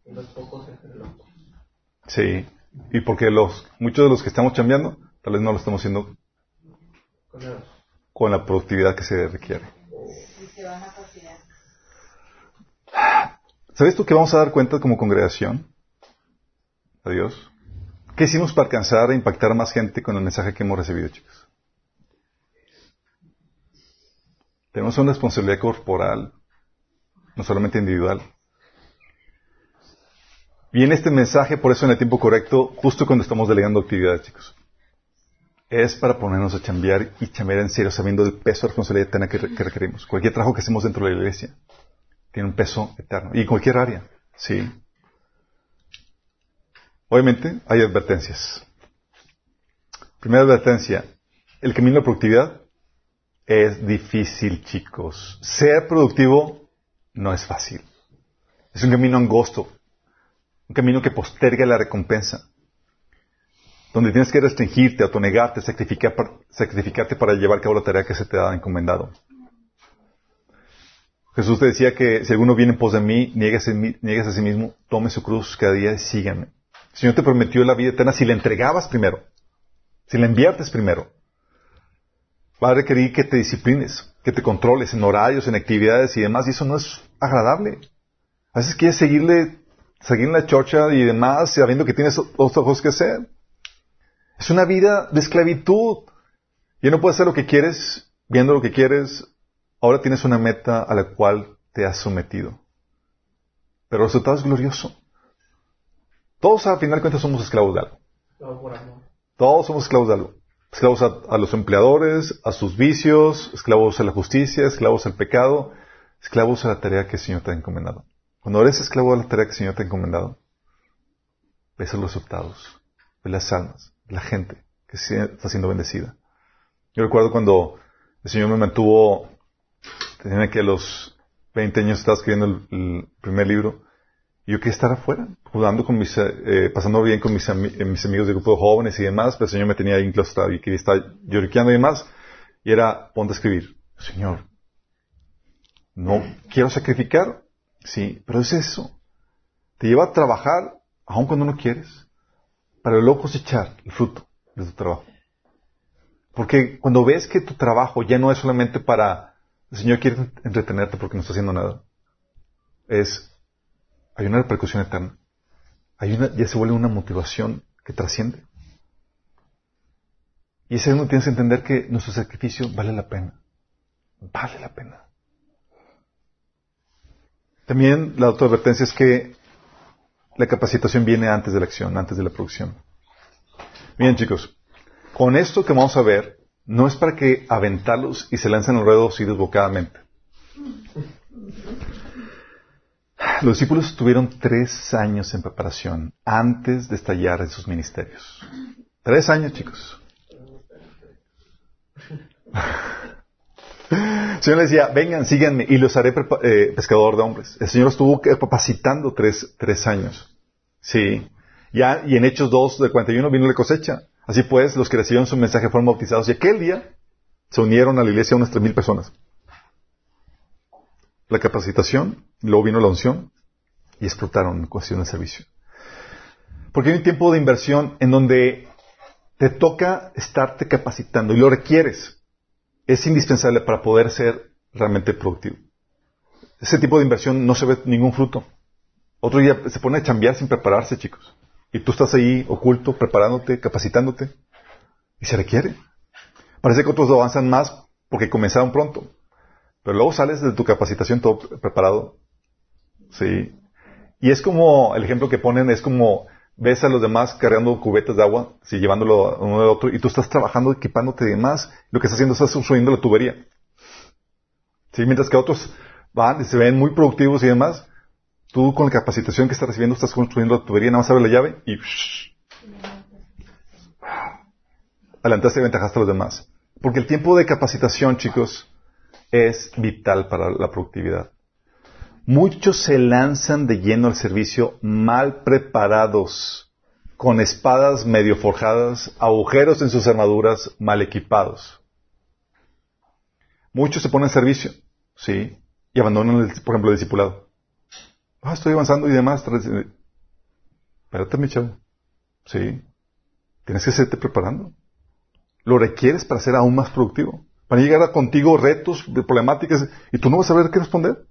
S3: Y.
S1: Sí. Y porque los, muchos de los que estamos chambeando, tal vez no lo estamos haciendo
S3: Con
S1: la productividad que se requiere. ¿Sabes tú que vamos a dar cuenta como congregación? Adiós. ¿Qué hicimos para alcanzar e impactar a más gente con el mensaje que hemos recibido, chicos? Tenemos una responsabilidad corporal, no solamente individual. Viene este mensaje, por eso en el tiempo correcto, justo cuando estamos delegando actividades, chicos. Es para ponernos a chambear y chambear en serio, sabiendo el peso de responsabilidad que, que requerimos. Cualquier trabajo que hacemos dentro de la iglesia tiene un peso eterno. Y en cualquier área, sí. Obviamente hay advertencias. Primera advertencia, el camino de la productividad es difícil, chicos. Ser productivo no es fácil. Es un camino angosto, un camino que posterga la recompensa, donde tienes que restringirte, autonegarte, sacrificar, sacrificarte para llevar a cabo la tarea que se te ha encomendado. Jesús te decía que si alguno viene en pos de mí, niegues, a sí mismo, tome su cruz cada día y síganme. El Señor te prometió la vida eterna si la entregabas primero, si la inviertes primero. Va a requerir que te disciplines, que te controles en horarios, en actividades y demás, y eso no es agradable. A veces quieres seguirle, seguir en la chocha y demás, sabiendo que tienes otras cosas que hacer. Es una vida de esclavitud. Ya no puedes hacer lo que quieres, viendo lo que quieres. Ahora tienes una meta a la cual te has sometido. Pero el resultado es glorioso. Todos, al final de cuentas, somos esclavos de algo. Todos somos esclavos de algo. Esclavos a, a los empleadores, a sus vicios, esclavos a la justicia, esclavos al pecado, esclavos a la tarea que el Señor te ha encomendado. Cuando eres esclavo de la tarea que el Señor te ha encomendado, ves los resultados, ves las almas, la gente que está siendo bendecida. Yo recuerdo cuando el Señor me mantuvo, tenía que a los 20 años estaba escribiendo el, primer libro, y yo quería estar afuera, jugando con mis, eh, pasando bien con mis, mis amigos de grupo de jóvenes y demás, pero el Señor me tenía ahí enclaustrado y quería estar lloriqueando y demás, y era, ponte a escribir. Señor, no quiero sacrificar, sí, pero es eso. Te lleva a trabajar, aun cuando no quieres, para luego cosechar el fruto de tu trabajo. Porque cuando ves que tu trabajo ya no es solamente para, el Señor quiere entretenerte porque no está haciendo nada, es, hay una repercusión eterna. Hay una, ya se vuelve una motivación que trasciende. Y es ahí donde tienes que entender que nuestro sacrificio vale la pena. Vale la pena. También la otra advertencia es que la capacitación viene antes de la acción, antes de la producción. Bien, chicos, con esto que vamos a ver, no es para que aventarlos y se lancen al ruedo así desbocadamente. Los discípulos tuvieron tres años en preparación antes de estallar en sus ministerios. Tres años, chicos. El Señor les decía, vengan, síganme y los haré eh, pescador de hombres. El Señor estuvo capacitando tres, tres años. Sí. Ya, y en Hechos 2 de 41 vino la cosecha. Así pues, los que recibieron su mensaje fueron bautizados y aquel día se unieron a la iglesia unas tres mil personas. La capacitación, luego vino la unción y explotaron en cuestión de servicio. Porque hay un tiempo de inversión en donde te toca estarte capacitando y lo requieres. Es indispensable para poder ser realmente productivo. Ese tipo de inversión no se ve ningún fruto. Otro día se pone a chambear sin prepararse, chicos. Y tú estás ahí oculto, preparándote, capacitándote. Y se requiere. Parece que otros avanzan más porque comenzaron pronto. Pero luego sales de tu capacitación todo preparado. Sí. Y es como, el ejemplo que ponen es como, ves a los demás cargando cubetas de agua, sí, llevándolo uno de otro, y tú estás trabajando, equipándote de más, lo que estás haciendo es estás construyendo la tubería. Sí, mientras que otros van y se ven muy productivos y demás, tú con la capacitación que estás recibiendo estás construyendo la tubería, nada más abre la llave y adelantaste y aventajaste a los demás. Porque el tiempo de capacitación, chicos, es vital para la productividad. Muchos se lanzan de lleno al servicio mal preparados, con espadas medio forjadas, agujeros en sus armaduras, mal equipados. Muchos se ponen en servicio, ¿sí? Y abandonan, el, por ejemplo, el discipulado. Ah, estoy avanzando y demás. Espérate, mi chavo. ¿Sí? Tienes que serte preparando. Lo requieres para ser aún más productivo. Para llegar a contigo retos, problemáticas, y tú no vas a saber qué responder.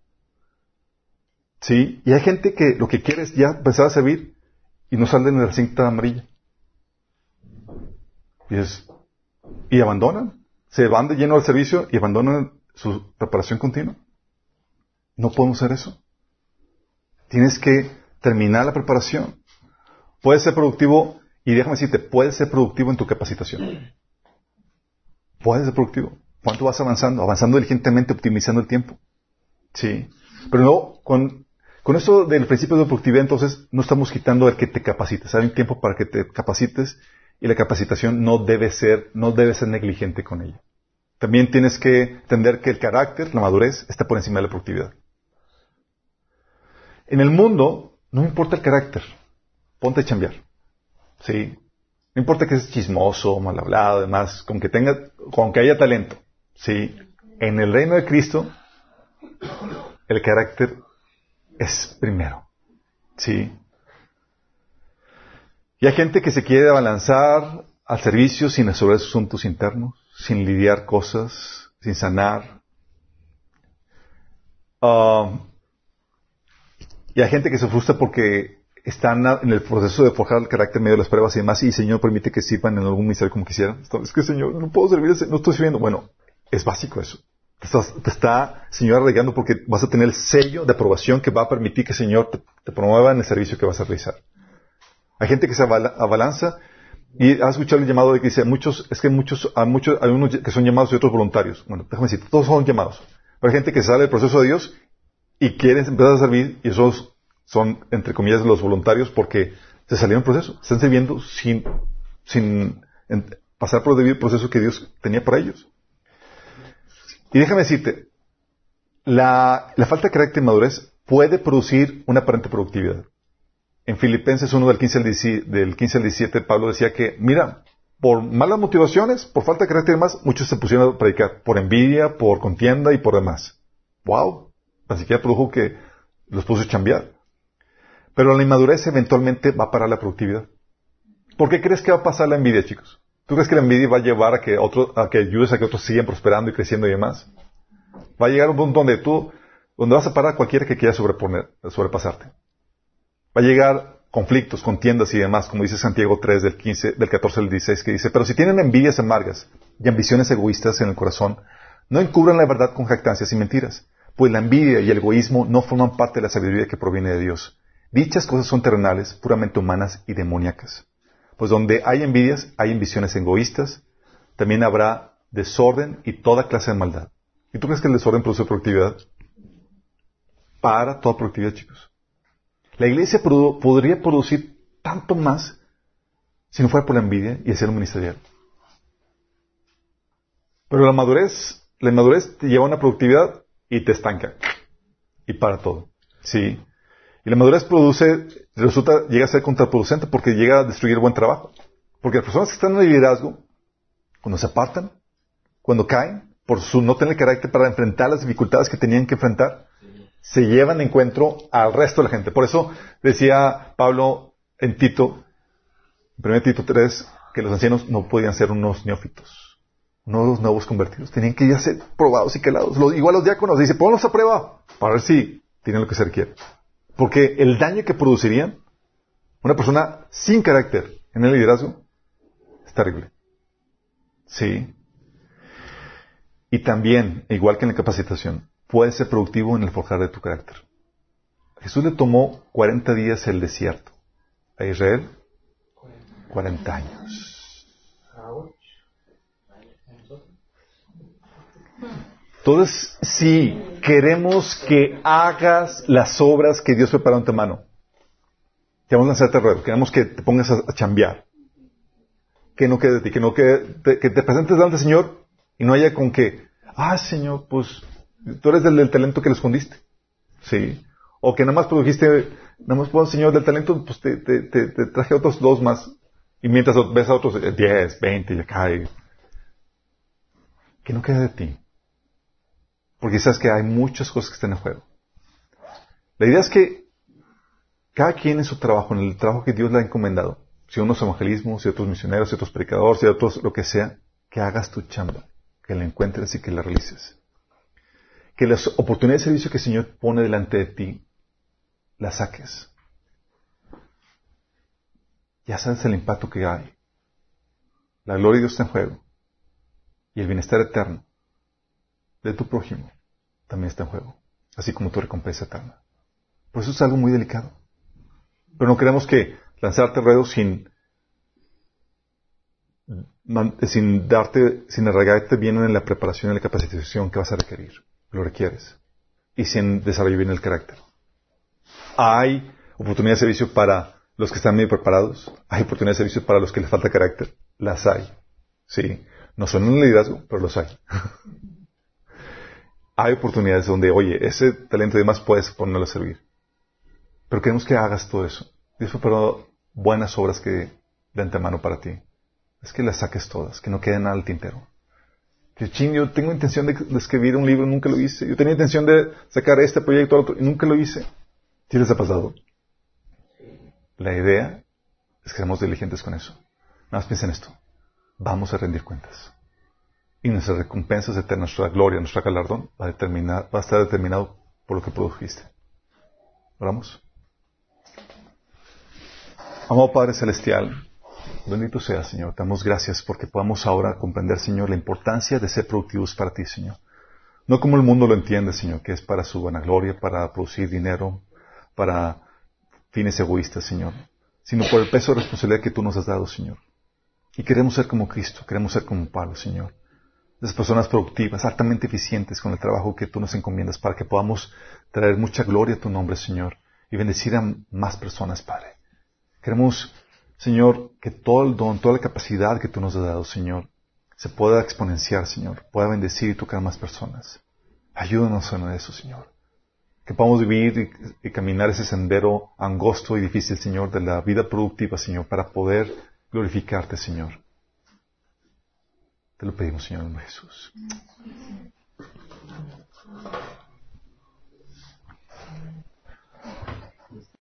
S1: ¿Sí? Y hay gente que lo que quiere es ya empezar a servir y no salen de la cinta amarilla. Y, y abandonan. Se van de lleno al servicio y abandonan su preparación continua. No podemos hacer eso. Tienes que terminar la preparación. Puedes ser productivo, y déjame decirte, puedes ser productivo en tu capacitación. Puedes ser productivo. ¿Cuánto vas avanzando? Avanzando diligentemente, optimizando el tiempo. Sí. Pero no, con, con esto del principio de productividad, entonces, no estamos quitando el que te capacites. Hay un tiempo para que te capacites y la capacitación no debe ser, no debe ser negligente con ella. También tienes que entender que el carácter, la madurez, está por encima de la productividad. En el mundo, no importa el carácter. Ponte a chambear. ¿Sí? No importa que seas chismoso, mal hablado, además, con que tenga, con que haya talento. ¿Sí? En el reino de Cristo, el carácter es primero. ¿Sí? Y hay gente que se quiere abalanzar al servicio sin resolver asuntos internos, sin lidiar cosas, sin sanar. Ah, y hay gente que se frustra porque están en el proceso de forjar el carácter medio de las pruebas y demás, y el Señor permite que sirvan en algún ministerio como quisieran. Es que, Señor, no puedo servir, no estoy sirviendo. Bueno, es básico eso. Te, está, Señor, arreglando porque vas a tener el sello de aprobación que va a permitir que el Señor te, promueva en el servicio que vas a realizar. Hay gente que se abalanza y has escuchado el llamado de que dice, muchos, es que muchos, hay muchos, hay unos que son llamados y otros voluntarios. Bueno, déjame decir, todos son llamados. Pero hay gente que sale del proceso de Dios y quieren empezar a servir y esos son, entre comillas, los voluntarios porque se salieron del proceso. Están sirviendo sin, sin pasar por el proceso que Dios tenía para ellos. Y déjame decirte, la, la falta de carácter y madurez puede producir una aparente productividad. En Filipenses 1 del 15 al, 17, del 15 al 17, Pablo decía que, mira, por malas motivaciones, por falta de carácter y demás, muchos se pusieron a predicar, por envidia, por contienda y por demás. ¡Wow! Ni siquiera produjo que los puso a chambear. Pero la inmadurez eventualmente va a parar la productividad. ¿Por qué crees que va a pasar la envidia, chicos? ¿Tú crees que la envidia va a llevar a que, otro, a que ayudes a que otros sigan prosperando y creciendo y demás? Va a llegar un punto donde tú, donde vas a parar a cualquiera que quiera sobreponer, sobrepasarte. Va a llegar conflictos, contiendas y demás, como dice Santiago 3 del 15, del 14 al 16, que dice, pero si tienen envidias amargas y ambiciones egoístas en el corazón, no encubran la verdad con jactancias y mentiras pues la envidia y el egoísmo no forman parte de la sabiduría que proviene de Dios. Dichas cosas son terrenales, puramente humanas y demoníacas. Pues donde hay envidias, hay ambiciones egoístas, también habrá desorden y toda clase de maldad. ¿Y tú crees que el desorden produce productividad? Para toda productividad, chicos. La iglesia podría producir tanto más si no fuera por la envidia y el ser ministerial. Pero la madurez, la inmadurez te lleva a una productividad y te estanca. Y para todo. ¿Sí? Y la madurez produce, resulta, llega a ser contraproducente porque llega a destruir el buen trabajo. Porque las personas que están en el liderazgo, cuando se apartan, cuando caen, por su no tener carácter para enfrentar las dificultades que tenían que enfrentar, se llevan de encuentro al resto de la gente. Por eso decía Pablo en Tito, en 1 Tito 3, que los ancianos no podían ser unos neófitos no los nuevos convertidos. Tenían que ya ser probados y quelados. igual los diáconos dice, ponlos a prueba para ver si tienen lo que se requiere. Porque el daño que producirían una persona sin carácter en el liderazgo es terrible. Sí. Y también, igual que en la capacitación, puede ser productivo en el forjar de tu carácter. Jesús le tomó 40 días el desierto. A Israel, 40 años. Entonces, si queremos que hagas las obras que Dios preparó en tu mano, queremos lanzarte ruedo, queremos que te pongas a, a chambear, que no quede de ti, que no quede, te- que te presentes delante del Señor y no haya con que, ah, Señor, pues tú eres del, del talento que le escondiste. Sí. O que nada más produjiste, nada más, pues, Señor, del talento, pues te, te, te, te otros dos más. Y mientras ves a otros eh, 10, 20 y acá, y- que no quede de ti. Porque sabes que hay muchas cosas que están en juego. La idea es que cada quien en su trabajo, en el trabajo que Dios le ha encomendado, si unos evangelismos, si otros misioneros, si otros predicadores, si otros lo que sea, que hagas tu chamba, que la encuentres y que la realices. Que las oportunidades de servicio que el Señor pone delante de ti, las saques. Ya sabes el impacto que hay. La gloria de Dios está en juego. Y el bienestar eterno de tu prójimo también está en juego. Así como tu recompensa eterna. Por eso es algo muy delicado. Pero no queremos que lanzarte ruedos sin, sin darte, sin arraigarte bien en la preparación y la capacitación que vas a requerir. Lo requieres. Y sin desarrollar bien el carácter. Hay oportunidades de servicio para los que están medio preparados. Hay oportunidades de servicio para los que les falta carácter. Las hay. Sí. No son un liderazgo, pero los hay. hay oportunidades donde, oye, ese talento y demás puedes ponerlo a servir. Pero queremos que hagas todo eso. Dios preparó buenas obras que de antemano para ti. Es que las saques todas, que no quede nada al tintero. Que ching, yo tengo intención de, de escribir un libro, nunca lo hice. Yo tenía intención de sacar este proyecto, otro, y nunca lo hice. ¿Sí les ha pasado? La idea es que seamos diligentes con eso. Nada más piensen esto. Vamos a rendir cuentas. Y nuestras recompensas eternas, nuestra gloria, nuestra galardón, va a, determinar, va a estar determinado por lo que produjiste. Oramos. Amado Padre Celestial, bendito sea, Señor. Te damos gracias porque podamos ahora comprender, Señor, la importancia de ser productivos para ti, Señor. No como el mundo lo entiende, Señor, que es para su vanagloria, para producir dinero, para fines egoístas, Señor, sino por el peso de responsabilidad que tú nos has dado, Señor. Y queremos ser como Cristo, queremos ser como Pablo, Señor. Esas personas productivas, altamente eficientes con el trabajo que tú nos encomiendas para que podamos traer mucha gloria a tu nombre, Señor, y bendecir a más personas, Padre. Queremos, Señor, que todo el don, toda la capacidad que tú nos has dado, Señor, se pueda exponenciar, Señor, pueda bendecir y tocar a más personas. Ayúdanos en eso, Señor. Que podamos vivir y, y caminar ese sendero angosto y difícil, Señor, de la vida productiva, Señor, para poder glorificarte, Señor. Te lo pedimos, Señor en Jesús.